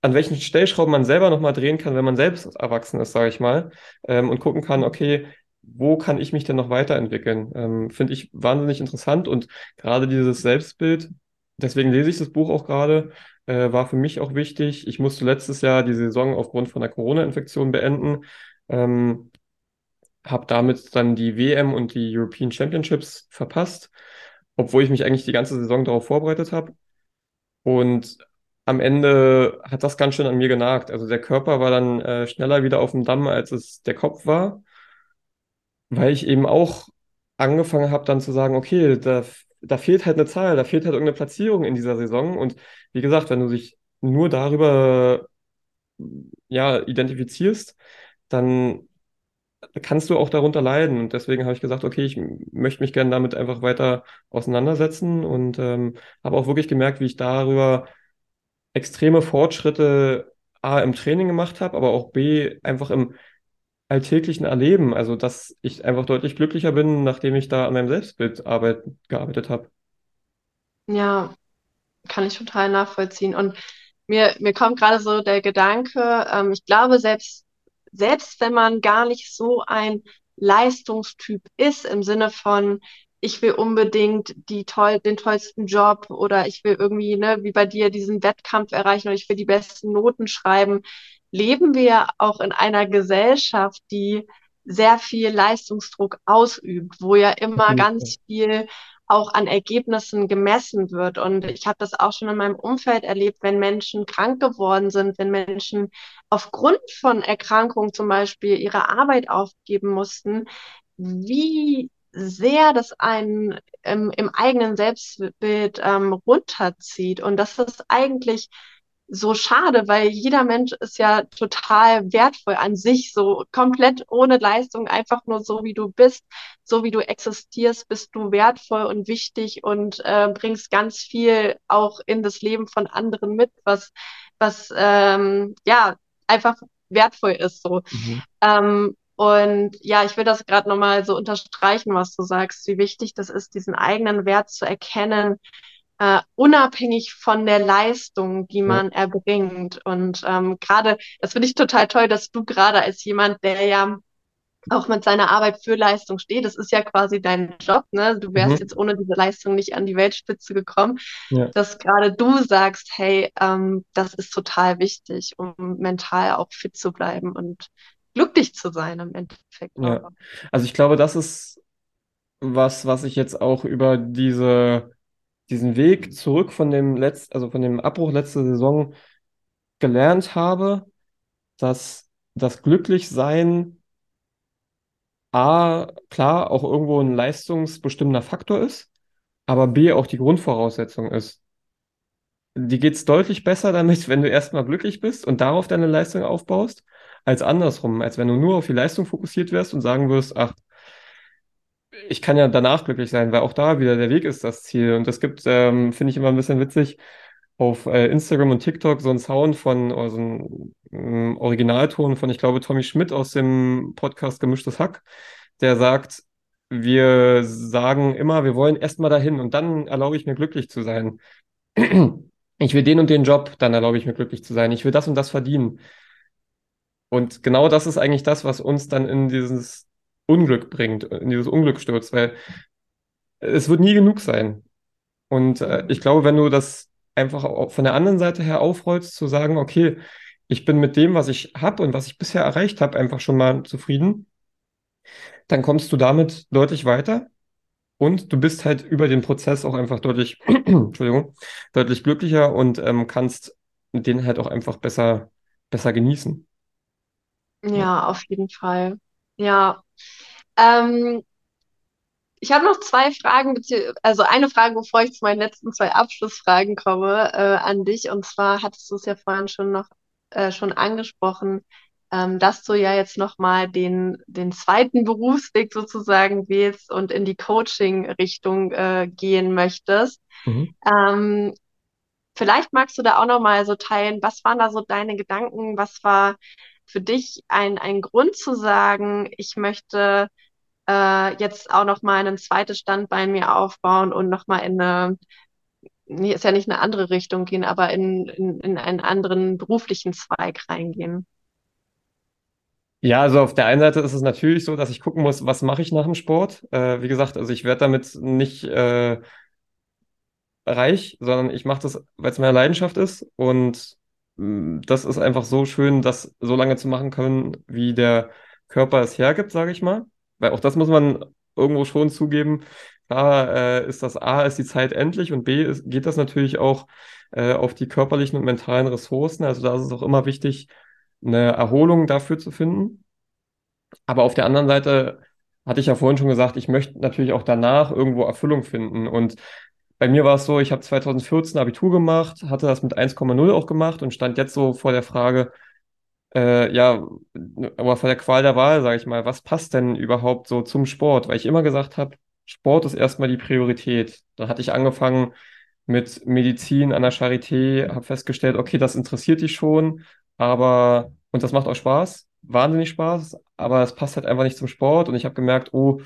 [SPEAKER 2] an welchen Stellschrauben man selber nochmal drehen kann, wenn man selbst erwachsen ist, sage ich mal, ähm, und gucken kann, okay, wo kann ich mich denn noch weiterentwickeln? Ähm, Finde ich wahnsinnig interessant und gerade dieses Selbstbild, deswegen lese ich das Buch auch gerade, äh, war für mich auch wichtig. Ich musste letztes Jahr die Saison aufgrund von der Corona-Infektion beenden. Ähm, habe damit dann die WM und die European Championships verpasst, obwohl ich mich eigentlich die ganze Saison darauf vorbereitet habe. Und am Ende hat das ganz schön an mir genagt. Also der Körper war dann äh, schneller wieder auf dem Damm, als es der Kopf war, weil ich eben auch angefangen habe dann zu sagen, okay, da, da fehlt halt eine Zahl, da fehlt halt irgendeine Platzierung in dieser Saison. Und wie gesagt, wenn du dich nur darüber ja, identifizierst, dann kannst du auch darunter leiden. Und deswegen habe ich gesagt, okay, ich möchte mich gerne damit einfach weiter auseinandersetzen und ähm, habe auch wirklich gemerkt, wie ich darüber extreme Fortschritte A im Training gemacht habe, aber auch B einfach im alltäglichen Erleben. Also, dass ich einfach deutlich glücklicher bin, nachdem ich da an meinem Selbstbild arbeit, gearbeitet habe.
[SPEAKER 1] Ja, kann ich total nachvollziehen. Und mir, mir kommt gerade so der Gedanke, ähm, ich glaube, selbst selbst wenn man gar nicht so ein Leistungstyp ist, im Sinne von, ich will unbedingt die toll, den tollsten Job oder ich will irgendwie, ne, wie bei dir, diesen Wettkampf erreichen oder ich will die besten Noten schreiben, leben wir auch in einer Gesellschaft, die sehr viel Leistungsdruck ausübt, wo ja immer ganz viel auch an Ergebnissen gemessen wird. Und ich habe das auch schon in meinem Umfeld erlebt, wenn Menschen krank geworden sind, wenn Menschen aufgrund von Erkrankungen zum Beispiel ihre Arbeit aufgeben mussten, wie sehr das einen im, im eigenen Selbstbild ähm, runterzieht. Und das ist eigentlich so schade, weil jeder Mensch ist ja total wertvoll an sich, so komplett ohne Leistung, einfach nur so wie du bist, so wie du existierst, bist du wertvoll und wichtig und äh, bringst ganz viel auch in das Leben von anderen mit, was, was ähm, ja einfach wertvoll ist so. Mhm. Ähm, und ja, ich will das gerade nochmal so unterstreichen, was du sagst, wie wichtig das ist, diesen eigenen Wert zu erkennen äh, unabhängig von der Leistung, die man ja. erbringt. Und ähm, gerade, das finde ich total toll, dass du gerade als jemand, der ja auch mit seiner Arbeit für Leistung steht. Das ist ja quasi dein Job, ne? Du wärst mhm. jetzt ohne diese Leistung nicht an die Weltspitze gekommen. Ja. Dass gerade du sagst, hey, ähm, das ist total wichtig, um mental auch fit zu bleiben und glücklich zu sein im Endeffekt.
[SPEAKER 2] Ja. Also ich glaube, das ist was, was ich jetzt auch über diese diesen Weg zurück von dem Letz-, also von dem Abbruch letzte Saison gelernt habe, dass das Glücklichsein A, klar, auch irgendwo ein leistungsbestimmender Faktor ist, aber B, auch die Grundvoraussetzung ist. Die geht es deutlich besser damit, wenn du erstmal glücklich bist und darauf deine Leistung aufbaust, als andersrum, als wenn du nur auf die Leistung fokussiert wärst und sagen wirst, ach, ich kann ja danach glücklich sein, weil auch da wieder der Weg ist das Ziel. Und es gibt, ähm, finde ich immer ein bisschen witzig, auf äh, Instagram und TikTok so ein Sound von, oder so ein ähm, Originalton von, ich glaube, Tommy Schmidt aus dem Podcast Gemischtes Hack, der sagt, wir sagen immer, wir wollen erstmal dahin und dann erlaube ich mir glücklich zu sein. Ich will den und den Job, dann erlaube ich mir glücklich zu sein. Ich will das und das verdienen. Und genau das ist eigentlich das, was uns dann in dieses Unglück bringt, in dieses Unglück stürzt, weil es wird nie genug sein. Und äh, ich glaube, wenn du das einfach von der anderen Seite her aufrollst, zu sagen, okay, ich bin mit dem, was ich habe und was ich bisher erreicht habe, einfach schon mal zufrieden, dann kommst du damit deutlich weiter und du bist halt über den Prozess auch einfach deutlich, Entschuldigung, deutlich glücklicher und ähm, kannst den halt auch einfach besser, besser genießen.
[SPEAKER 1] Ja, ja, auf jeden Fall. Ja, ähm, ich habe noch zwei Fragen, also eine Frage, bevor ich zu meinen letzten zwei Abschlussfragen komme, äh, an dich. Und zwar hattest du es ja vorhin schon noch äh, schon angesprochen, ähm, dass du ja jetzt nochmal den, den zweiten Berufsweg sozusagen wählst und in die Coaching-Richtung äh, gehen möchtest. Mhm. Ähm, vielleicht magst du da auch nochmal so teilen, was waren da so deine Gedanken, was war für dich ein, ein Grund zu sagen, ich möchte äh, jetzt auch noch mal ein zweites Standbein mir aufbauen und noch mal in eine, ist ja nicht eine andere Richtung gehen, aber in, in, in einen anderen beruflichen Zweig reingehen?
[SPEAKER 2] Ja, also auf der einen Seite ist es natürlich so, dass ich gucken muss, was mache ich nach dem Sport. Äh, wie gesagt, also ich werde damit nicht äh, reich, sondern ich mache das, weil es meine Leidenschaft ist. Und das ist einfach so schön, das so lange zu machen können, wie der Körper es hergibt, sage ich mal. Weil auch das muss man irgendwo schon zugeben. Klar, äh, ist das A, ist die Zeit endlich und B, ist, geht das natürlich auch äh, auf die körperlichen und mentalen Ressourcen. Also da ist es auch immer wichtig, eine Erholung dafür zu finden. Aber auf der anderen Seite hatte ich ja vorhin schon gesagt, ich möchte natürlich auch danach irgendwo Erfüllung finden. Und bei mir war es so, ich habe 2014 Abitur gemacht, hatte das mit 1,0 auch gemacht und stand jetzt so vor der Frage, äh, ja, aber vor der Qual der Wahl, sage ich mal, was passt denn überhaupt so zum Sport? Weil ich immer gesagt habe, Sport ist erstmal die Priorität. Dann hatte ich angefangen mit Medizin an der Charité, habe festgestellt, okay, das interessiert dich schon, aber, und das macht auch Spaß, wahnsinnig Spaß, aber es passt halt einfach nicht zum Sport und ich habe gemerkt, oh,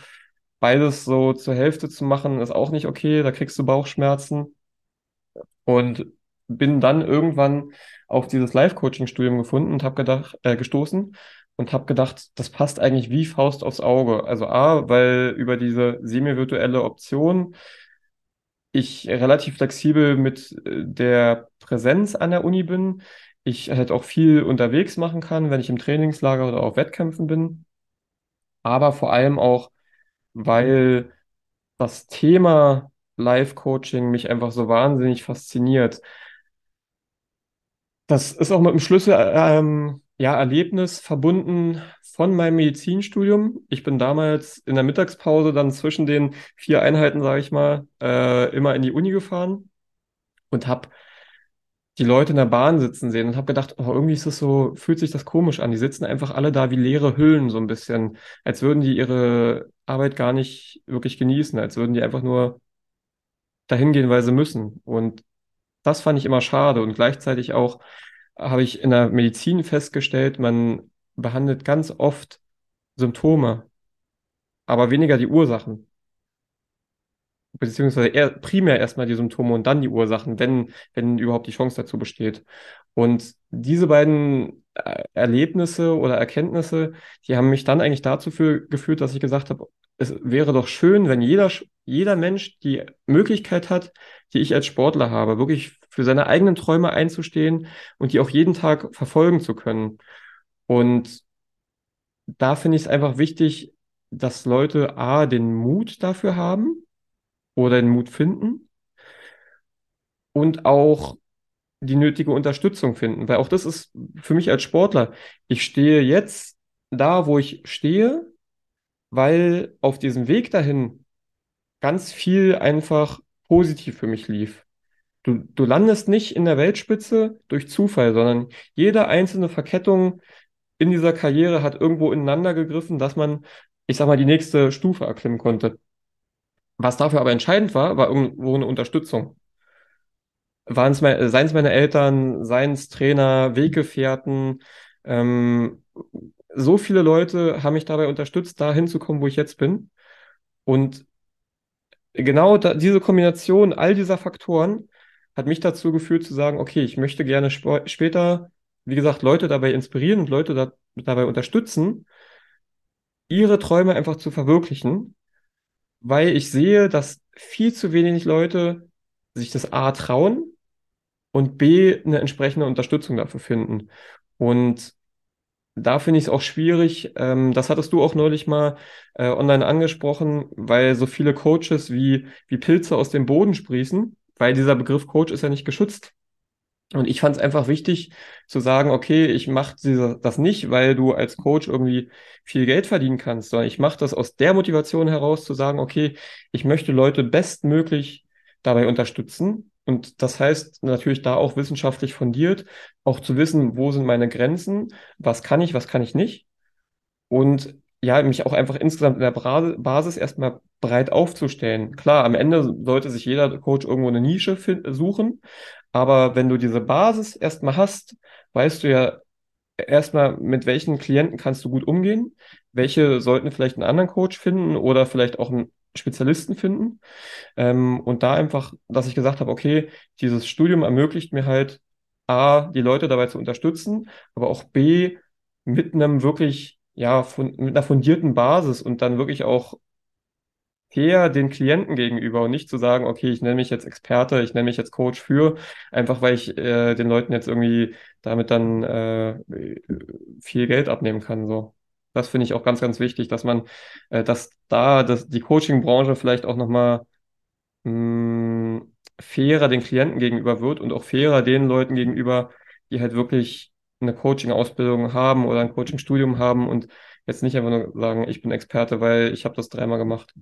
[SPEAKER 2] beides so zur Hälfte zu machen, ist auch nicht okay, da kriegst du Bauchschmerzen. Und bin dann irgendwann auf dieses Life-Coaching-Studium gefunden und habe gedacht, äh, gestoßen und habe gedacht, das passt eigentlich wie Faust aufs Auge. Also A, weil über diese semi-virtuelle Option ich relativ flexibel mit äh, der Präsenz an der Uni bin. Ich halt auch viel unterwegs machen kann, wenn ich im Trainingslager oder auf Wettkämpfen bin. Aber vor allem auch, weil das Thema Life-Coaching mich einfach so wahnsinnig fasziniert. Das ist auch mit einem Schlüssel, ähm, ja, Erlebnis verbunden von meinem Medizinstudium. Ich bin damals in der Mittagspause dann zwischen den vier Einheiten, sage ich mal, äh, immer in die Uni gefahren und habe die Leute in der Bahn sitzen sehen und habe gedacht, oh, irgendwie ist das so, fühlt sich das komisch an. Die sitzen einfach alle da wie leere Hüllen so ein bisschen, als würden die ihre Arbeit gar nicht wirklich genießen, als würden die einfach nur dahin gehen, weil sie müssen. Und das fand ich immer schade. Und gleichzeitig auch habe ich in der Medizin festgestellt, man behandelt ganz oft Symptome, aber weniger die Ursachen. Beziehungsweise eher, primär erstmal die Symptome und dann die Ursachen, wenn, wenn überhaupt die Chance dazu besteht. Und diese beiden äh, Erlebnisse oder Erkenntnisse, die haben mich dann eigentlich dazu für, geführt, dass ich gesagt habe, es wäre doch schön, wenn jeder, jeder Mensch die Möglichkeit hat, die ich als Sportler habe, wirklich für seine eigenen Träume einzustehen und die auch jeden Tag verfolgen zu können. Und da finde ich es einfach wichtig, dass Leute A, den Mut dafür haben oder den Mut finden und auch die nötige Unterstützung finden. Weil auch das ist für mich als Sportler, ich stehe jetzt da, wo ich stehe, weil auf diesem Weg dahin ganz viel einfach positiv für mich lief. Du, du landest nicht in der Weltspitze durch Zufall, sondern jede einzelne Verkettung in dieser Karriere hat irgendwo ineinander gegriffen, dass man, ich sag mal, die nächste Stufe erklimmen konnte. Was dafür aber entscheidend war, war irgendwo eine Unterstützung. Waren es meine, seien es meine Eltern, seien es Trainer, Weggefährten, ähm, so viele Leute haben mich dabei unterstützt, da hinzukommen, wo ich jetzt bin. Und genau da, diese Kombination all dieser Faktoren hat mich dazu geführt zu sagen, okay, ich möchte gerne später, wie gesagt, Leute dabei inspirieren und Leute da, dabei unterstützen, ihre Träume einfach zu verwirklichen, weil ich sehe, dass viel zu wenig Leute sich das A trauen und B eine entsprechende Unterstützung dafür finden. Und da finde ich es auch schwierig. Ähm, das hattest du auch neulich mal äh, online angesprochen, weil so viele Coaches wie, wie Pilze aus dem Boden sprießen, weil dieser Begriff Coach ist ja nicht geschützt. Und ich fand es einfach wichtig zu sagen, okay, ich mache das nicht, weil du als Coach irgendwie viel Geld verdienen kannst, sondern ich mache das aus der Motivation heraus zu sagen, okay, ich möchte Leute bestmöglich dabei unterstützen. Und das heißt natürlich da auch wissenschaftlich fundiert, auch zu wissen, wo sind meine Grenzen, was kann ich, was kann ich nicht. Und ja, mich auch einfach insgesamt in der Basis erstmal breit aufzustellen. Klar, am Ende sollte sich jeder Coach irgendwo eine Nische suchen, aber wenn du diese Basis erstmal hast, weißt du ja erstmal, mit welchen Klienten kannst du gut umgehen? Welche sollten vielleicht einen anderen Coach finden oder vielleicht auch einen Spezialisten finden? Ähm, und da einfach, dass ich gesagt habe, okay, dieses Studium ermöglicht mir halt, A, die Leute dabei zu unterstützen, aber auch B, mit einem wirklich, ja, von, mit einer fundierten Basis und dann wirklich auch fair den Klienten gegenüber und nicht zu sagen, okay, ich nenne mich jetzt Experte, ich nenne mich jetzt Coach für, einfach weil ich äh, den Leuten jetzt irgendwie damit dann äh, viel Geld abnehmen kann. So. Das finde ich auch ganz, ganz wichtig, dass man, äh, dass da dass die Coaching-Branche vielleicht auch nochmal mh, fairer den Klienten gegenüber wird und auch fairer den Leuten gegenüber, die halt wirklich eine Coaching-Ausbildung haben oder ein Coaching-Studium haben und jetzt nicht einfach nur sagen, ich bin Experte, weil ich habe das dreimal gemacht.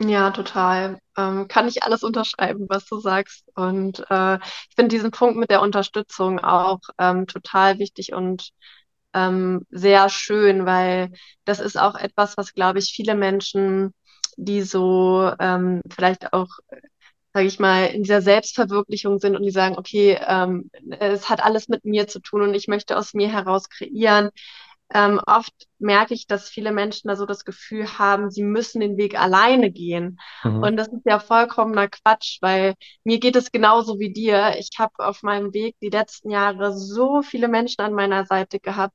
[SPEAKER 1] Ja, total. Ähm, kann ich alles unterschreiben, was du sagst. Und äh, ich finde diesen Punkt mit der Unterstützung auch ähm, total wichtig und ähm, sehr schön, weil das ist auch etwas, was, glaube ich, viele Menschen, die so ähm, vielleicht auch, sage ich mal, in dieser Selbstverwirklichung sind und die sagen, okay, ähm, es hat alles mit mir zu tun und ich möchte aus mir heraus kreieren, ähm, oft merke ich, dass viele Menschen da so das Gefühl haben, sie müssen den Weg alleine gehen.
[SPEAKER 2] Mhm.
[SPEAKER 1] Und das ist ja vollkommener Quatsch, weil mir geht es genauso wie dir. Ich habe auf meinem Weg die letzten Jahre so viele Menschen an meiner Seite gehabt,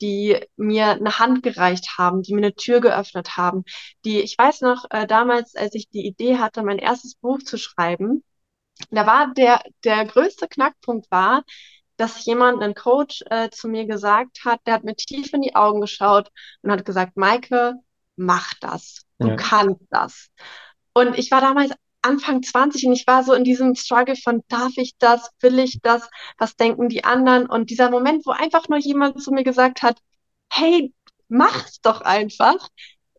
[SPEAKER 1] die mir eine Hand gereicht haben, die mir eine Tür geöffnet haben, die, ich weiß noch, äh, damals, als ich die Idee hatte, mein erstes Buch zu schreiben, da war der, der größte Knackpunkt war, dass jemand, ein Coach, äh, zu mir gesagt hat, der hat mir tief in die Augen geschaut und hat gesagt, Maike, mach das. Du
[SPEAKER 2] Ja.
[SPEAKER 1] kannst das. Und ich war damals Anfang 20 und ich war so in diesem Struggle von, darf ich das, will ich das, was denken die anderen? Und dieser Moment, wo einfach nur jemand zu mir gesagt hat, hey, mach's doch einfach,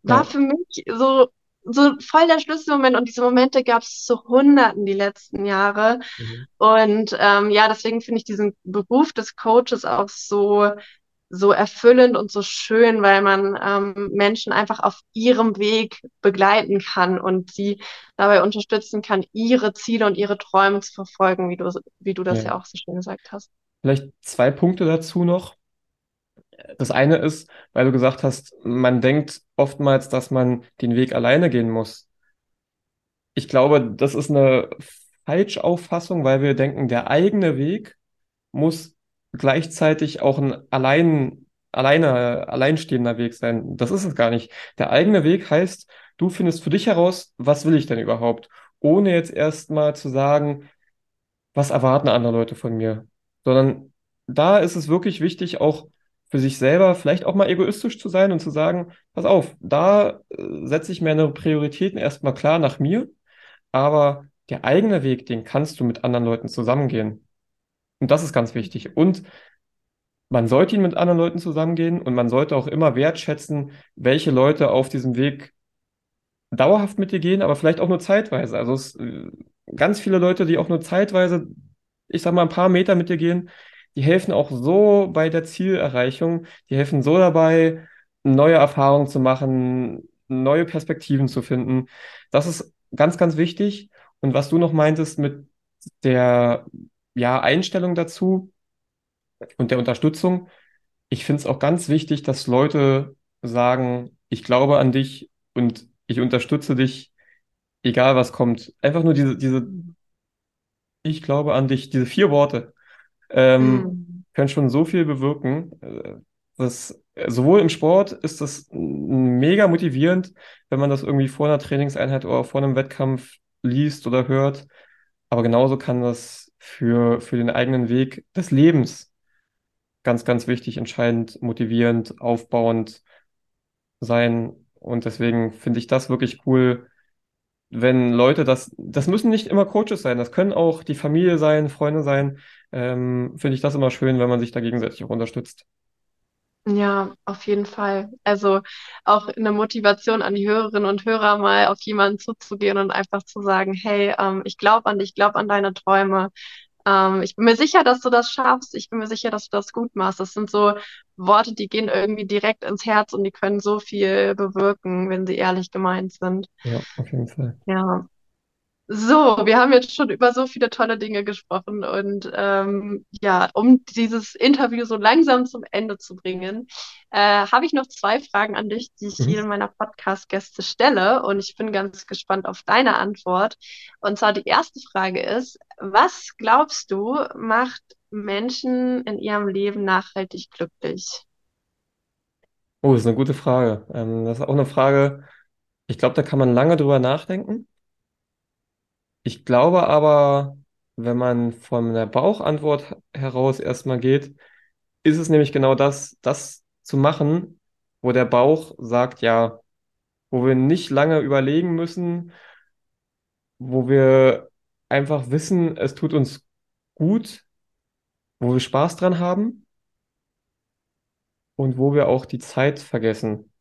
[SPEAKER 1] war
[SPEAKER 2] Ja.
[SPEAKER 1] für mich so, so voll der Schlüsselmoment. Und diese Momente gab es zu Hunderten die letzten Jahre.
[SPEAKER 2] Mhm.
[SPEAKER 1] Und ähm, ja, deswegen finde ich diesen Beruf des Coaches auch so, so erfüllend und so schön, weil man ähm, Menschen einfach auf ihrem Weg begleiten kann und sie dabei unterstützen kann, ihre Ziele und ihre Träume zu verfolgen, wie du, wie du das
[SPEAKER 2] Ja.
[SPEAKER 1] ja auch so schön gesagt hast.
[SPEAKER 2] Vielleicht zwei Punkte dazu noch. Das eine ist, weil du gesagt hast, man denkt oftmals, dass man den Weg alleine gehen muss. Ich glaube, das ist eine Falschauffassung, weil wir denken, der eigene Weg muss gleichzeitig auch ein allein, alleine, alleinstehender Weg sein. Das ist es gar nicht. Der eigene Weg heißt, du findest für dich heraus, was will ich denn überhaupt? Ohne jetzt erstmal zu sagen, was erwarten andere Leute von mir? Sondern da ist es wirklich wichtig, auch für sich selber vielleicht auch mal egoistisch zu sein und zu sagen, pass auf, da äh, setze ich meine Prioritäten erstmal klar nach mir, aber der eigene Weg, den kannst du mit anderen Leuten zusammengehen. Und das ist ganz wichtig. Und man sollte ihn mit anderen Leuten zusammengehen und man sollte auch immer wertschätzen, welche Leute auf diesem Weg dauerhaft mit dir gehen, aber vielleicht auch nur zeitweise. Also es, äh, ganz viele Leute, die auch nur zeitweise, ich sag mal, ein paar Meter mit dir gehen, die helfen auch so bei der Zielerreichung, die helfen so dabei, neue Erfahrungen zu machen, neue Perspektiven zu finden. Das ist ganz, ganz wichtig. Und was du noch meintest mit der, ja, Einstellung dazu und der Unterstützung, ich finde es auch ganz wichtig, dass Leute sagen, ich glaube an dich und ich unterstütze dich, egal was kommt. Einfach nur diese, diese, ich glaube an dich, diese vier Worte ähm,
[SPEAKER 1] Mm.
[SPEAKER 2] können schon so viel bewirken. Äh, Das, sowohl im Sport ist das mega motivierend, wenn man das irgendwie vor einer Trainingseinheit oder vor einem Wettkampf liest oder hört. Aber genauso kann das für, für den eigenen Weg des Lebens ganz, ganz wichtig, entscheidend, motivierend, aufbauend sein. Und deswegen finde ich das wirklich cool, wenn Leute das, das müssen nicht immer Coaches sein, das können auch die Familie sein, Freunde sein. Ähm, finde ich das immer schön, wenn man sich da gegenseitig auch unterstützt.
[SPEAKER 1] Ja, auf jeden Fall. Also auch eine Motivation an die Hörerinnen und Hörer, mal auf jemanden zuzugehen und einfach zu sagen, hey, ähm, ich glaube an dich, ich glaube an deine Träume. Ähm, ich bin mir sicher, dass du das schaffst. Ich bin mir sicher, dass du das gut machst. Das sind so Worte, die gehen irgendwie direkt ins Herz und die können so viel bewirken, wenn sie ehrlich gemeint sind.
[SPEAKER 2] Ja, auf jeden Fall.
[SPEAKER 1] Ja. So, wir haben jetzt schon über so viele tolle Dinge gesprochen und ähm, ja, um dieses Interview so langsam zum Ende zu bringen, äh, habe ich noch zwei Fragen an dich, die ich
[SPEAKER 2] Mhm.
[SPEAKER 1] jedem meiner Podcast-Gäste stelle und ich bin ganz gespannt auf deine Antwort. Und zwar die erste Frage ist, was glaubst du, macht Menschen in ihrem Leben nachhaltig glücklich?
[SPEAKER 2] Oh, das ist eine gute Frage. Ähm, das ist auch eine Frage, ich glaube, da kann man lange drüber nachdenken. Ich glaube aber, wenn man von der Bauchantwort heraus erstmal geht, ist es nämlich genau das, das zu machen, wo der Bauch sagt, ja, wo wir nicht lange überlegen müssen, wo wir einfach wissen, es tut uns gut, wo wir Spaß dran haben und wo wir auch die Zeit vergessen,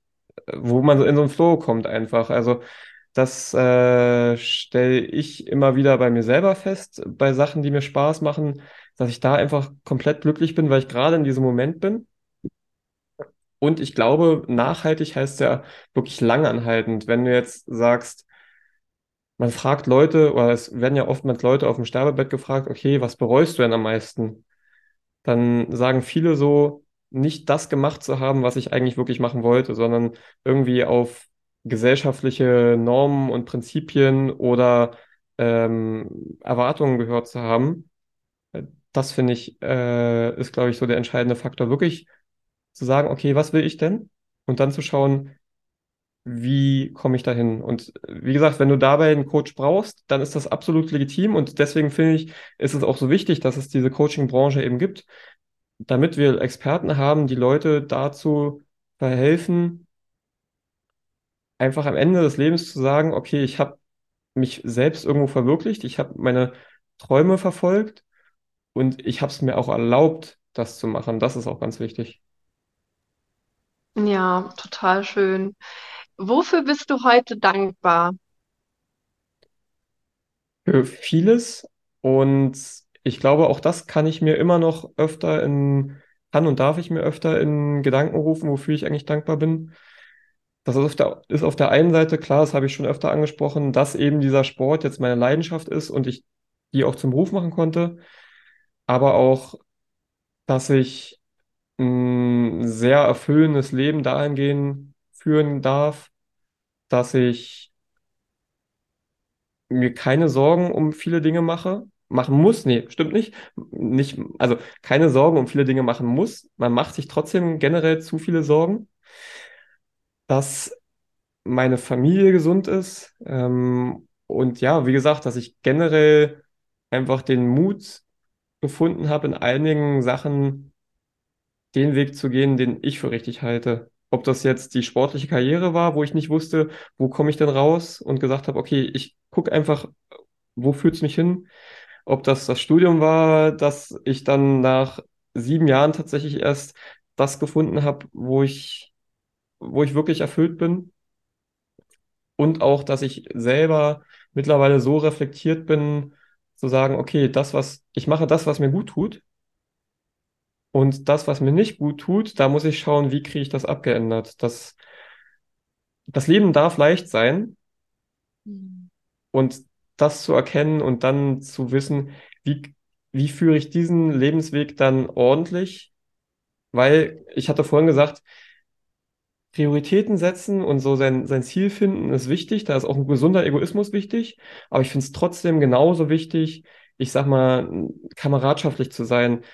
[SPEAKER 2] wo man so in so einen Flow kommt einfach. Also das äh, stelle ich immer wieder bei mir selber fest, bei Sachen, die mir Spaß machen, dass ich da einfach komplett glücklich bin, weil ich gerade in diesem Moment bin. Und ich glaube, nachhaltig heißt ja wirklich langanhaltend. Wenn du jetzt sagst, man fragt Leute, oder es werden ja oftmals Leute auf dem Sterbebett gefragt, okay, was bereust du denn am meisten? Dann sagen viele so, nicht das gemacht zu haben, was ich eigentlich wirklich machen wollte, sondern irgendwie auf gesellschaftliche Normen und Prinzipien oder ähm, Erwartungen gehört zu haben. Äh, Das finde ich, äh, ist, glaube ich, so der entscheidende Faktor, wirklich zu sagen, okay, was will ich denn? Und dann zu schauen, wie komme ich dahin? Und äh, wie gesagt, wenn du dabei einen Coach brauchst, dann ist das absolut legitim. Und deswegen finde ich, ist es auch so wichtig, dass es diese Coaching-Branche eben gibt, damit wir Experten haben, die Leute dazu verhelfen, einfach am Ende des Lebens zu sagen, okay, ich habe mich selbst irgendwo verwirklicht, ich habe meine Träume verfolgt und ich habe es mir auch erlaubt, das zu machen. Das ist auch ganz wichtig.
[SPEAKER 1] Ja, total schön. Wofür bist du heute dankbar?
[SPEAKER 2] Für vieles und ich glaube, auch das kann ich mir immer noch öfter in, kann und darf ich mir öfter in Gedanken rufen, wofür ich eigentlich dankbar bin. Das ist auf der, ist auf der einen Seite klar, das habe ich schon öfter angesprochen, dass eben dieser Sport jetzt meine Leidenschaft ist und ich die auch zum Beruf machen konnte, aber auch, dass ich ein sehr erfüllendes Leben dahingehend führen darf, dass ich mir keine Sorgen um viele Dinge mache, machen muss, nee, stimmt nicht, nicht, also keine Sorgen um viele Dinge machen muss. Man macht sich trotzdem generell zu viele Sorgen, dass meine Familie gesund ist. Ähm, und ja, wie gesagt, dass ich generell einfach den Mut gefunden habe, in einigen Sachen den Weg zu gehen, den ich für richtig halte. Ob das jetzt die sportliche Karriere war, wo ich nicht wusste, wo komme ich denn raus und gesagt habe, okay, ich gucke einfach, wo führt es mich hin? Ob das das Studium war, dass ich dann nach sieben Jahren tatsächlich erst das gefunden habe, wo ich, wo ich wirklich erfüllt bin. Und auch, dass ich selber mittlerweile so reflektiert bin, zu sagen, okay, das, was ich mache, das, was mir gut tut. Und das, was mir nicht gut tut, da muss ich schauen, wie kriege ich das abgeändert. Das, das Leben darf leicht sein. Und das zu erkennen und dann zu wissen, wie, wie führe ich diesen Lebensweg dann ordentlich, weil ich hatte vorhin gesagt, Prioritäten setzen und so sein, sein Ziel finden ist wichtig. Da ist auch ein gesunder Egoismus wichtig. Aber ich finde es trotzdem genauso wichtig, ich sag mal, kameradschaftlich zu sein,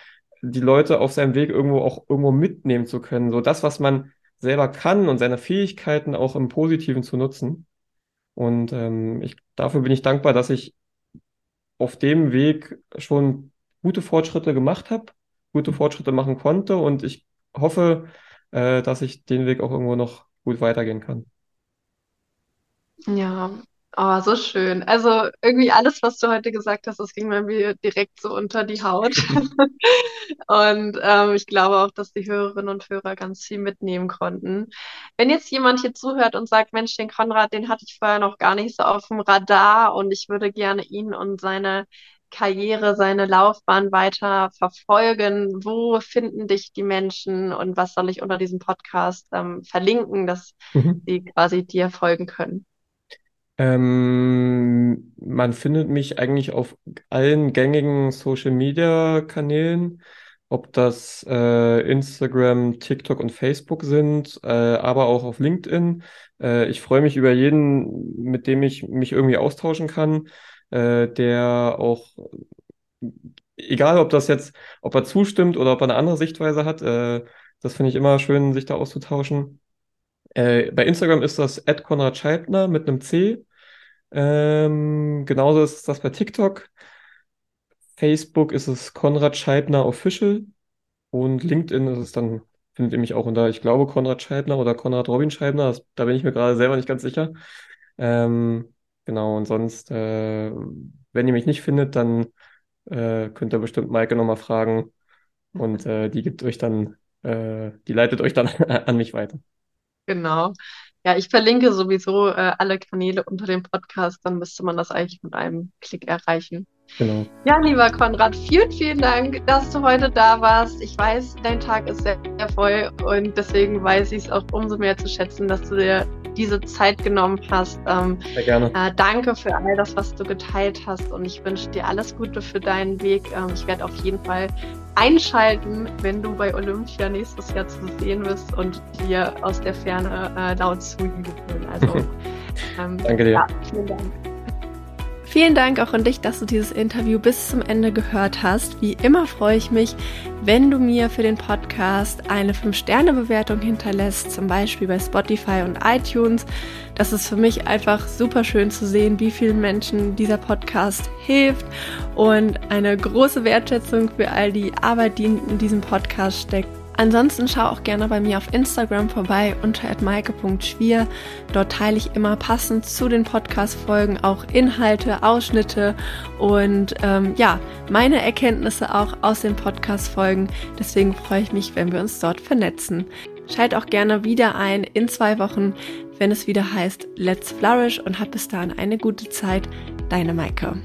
[SPEAKER 2] die Leute auf seinem Weg irgendwo auch irgendwo mitnehmen zu können. So das, was man selber kann und seine Fähigkeiten auch im Positiven zu nutzen. Und ähm, ich, dafür bin ich dankbar, dass ich auf dem Weg schon gute Fortschritte gemacht habe, gute Fortschritte machen konnte und ich hoffe, äh, dass ich den Weg auch irgendwo noch gut weitergehen kann.
[SPEAKER 1] Ja, oh, so schön. Also irgendwie alles, was du heute gesagt hast, das ging bei mir direkt so unter die Haut. Und ähm, ich glaube auch, dass die Hörerinnen und Hörer ganz viel mitnehmen konnten. Wenn jetzt jemand hier zuhört und sagt, Mensch, den Konrad, den hatte ich vorher noch gar nicht so auf dem Radar und ich würde gerne ihn und seine Karriere, seine Laufbahn weiter verfolgen. Wo finden dich die Menschen und was soll ich unter diesem Podcast ähm, verlinken, dass
[SPEAKER 2] Mhm.
[SPEAKER 1] sie quasi dir folgen können?
[SPEAKER 2] Ähm, man findet mich eigentlich auf allen gängigen Social-Media-Kanälen, ob das äh, Instagram, TikTok und Facebook sind, äh, aber auch auf LinkedIn. Äh, ich freue mich über jeden, mit dem ich mich irgendwie austauschen kann, äh, der auch, egal ob das jetzt, ob er zustimmt oder ob er eine andere Sichtweise hat, äh, das finde ich immer schön, sich da auszutauschen. Äh, bei Instagram ist das Konrad Scheibner mit einem C. Ähm, genauso ist das bei TikTok. Facebook ist es Konrad Scheibner Official und LinkedIn ist es dann, findet ihr mich auch unter, ich glaube, Konrad Scheibner oder Konrad Robin Scheibner. Das, da bin ich mir gerade selber nicht ganz sicher. Ähm, genau, und sonst, äh, wenn ihr mich nicht findet, dann äh, könnt ihr bestimmt Maike nochmal fragen und äh, die gibt euch dann, äh, die leitet euch dann an mich weiter.
[SPEAKER 1] Genau. Ja, ich verlinke sowieso äh, alle Kanäle unter dem Podcast, dann müsste man das eigentlich mit einem Klick erreichen.
[SPEAKER 2] Genau.
[SPEAKER 1] Ja, lieber Konrad, vielen, vielen Dank, dass du heute da warst. Ich weiß, dein Tag ist sehr, sehr voll und deswegen weiß ich es auch umso mehr zu schätzen, dass du dir diese Zeit genommen hast.
[SPEAKER 2] Ähm, Sehr gerne.
[SPEAKER 1] Äh, danke für all das, was du geteilt hast und ich wünsche dir alles Gute für deinen Weg. Ähm, ich werde auf jeden Fall einschalten, wenn du bei Olympia nächstes Jahr zu sehen bist und dir aus der Ferne äh, laut zujubeln. Also,
[SPEAKER 2] ähm, danke dir. Ja,
[SPEAKER 1] vielen Dank. Vielen Dank auch an dich, dass du dieses Interview bis zum Ende gehört hast. Wie immer freue ich mich, wenn du mir für den Podcast eine 5-Sterne-Bewertung hinterlässt, zum Beispiel bei Spotify und iTunes. Das ist für mich einfach super schön zu sehen, wie vielen Menschen dieser Podcast hilft und eine große Wertschätzung für all die Arbeit, die in diesem Podcast steckt. Ansonsten schau auch gerne bei mir auf Instagram vorbei unter @maike.schwier. Dort teile ich immer passend zu den Podcast-Folgen auch Inhalte, Ausschnitte und ähm, ja, meine Erkenntnisse auch aus den Podcast-Folgen. Deswegen freue ich mich, wenn wir uns dort vernetzen. Schalt auch gerne wieder ein in zwei Wochen, wenn es wieder heißt Let's Flourish und hab bis dahin eine gute Zeit. Deine Maike.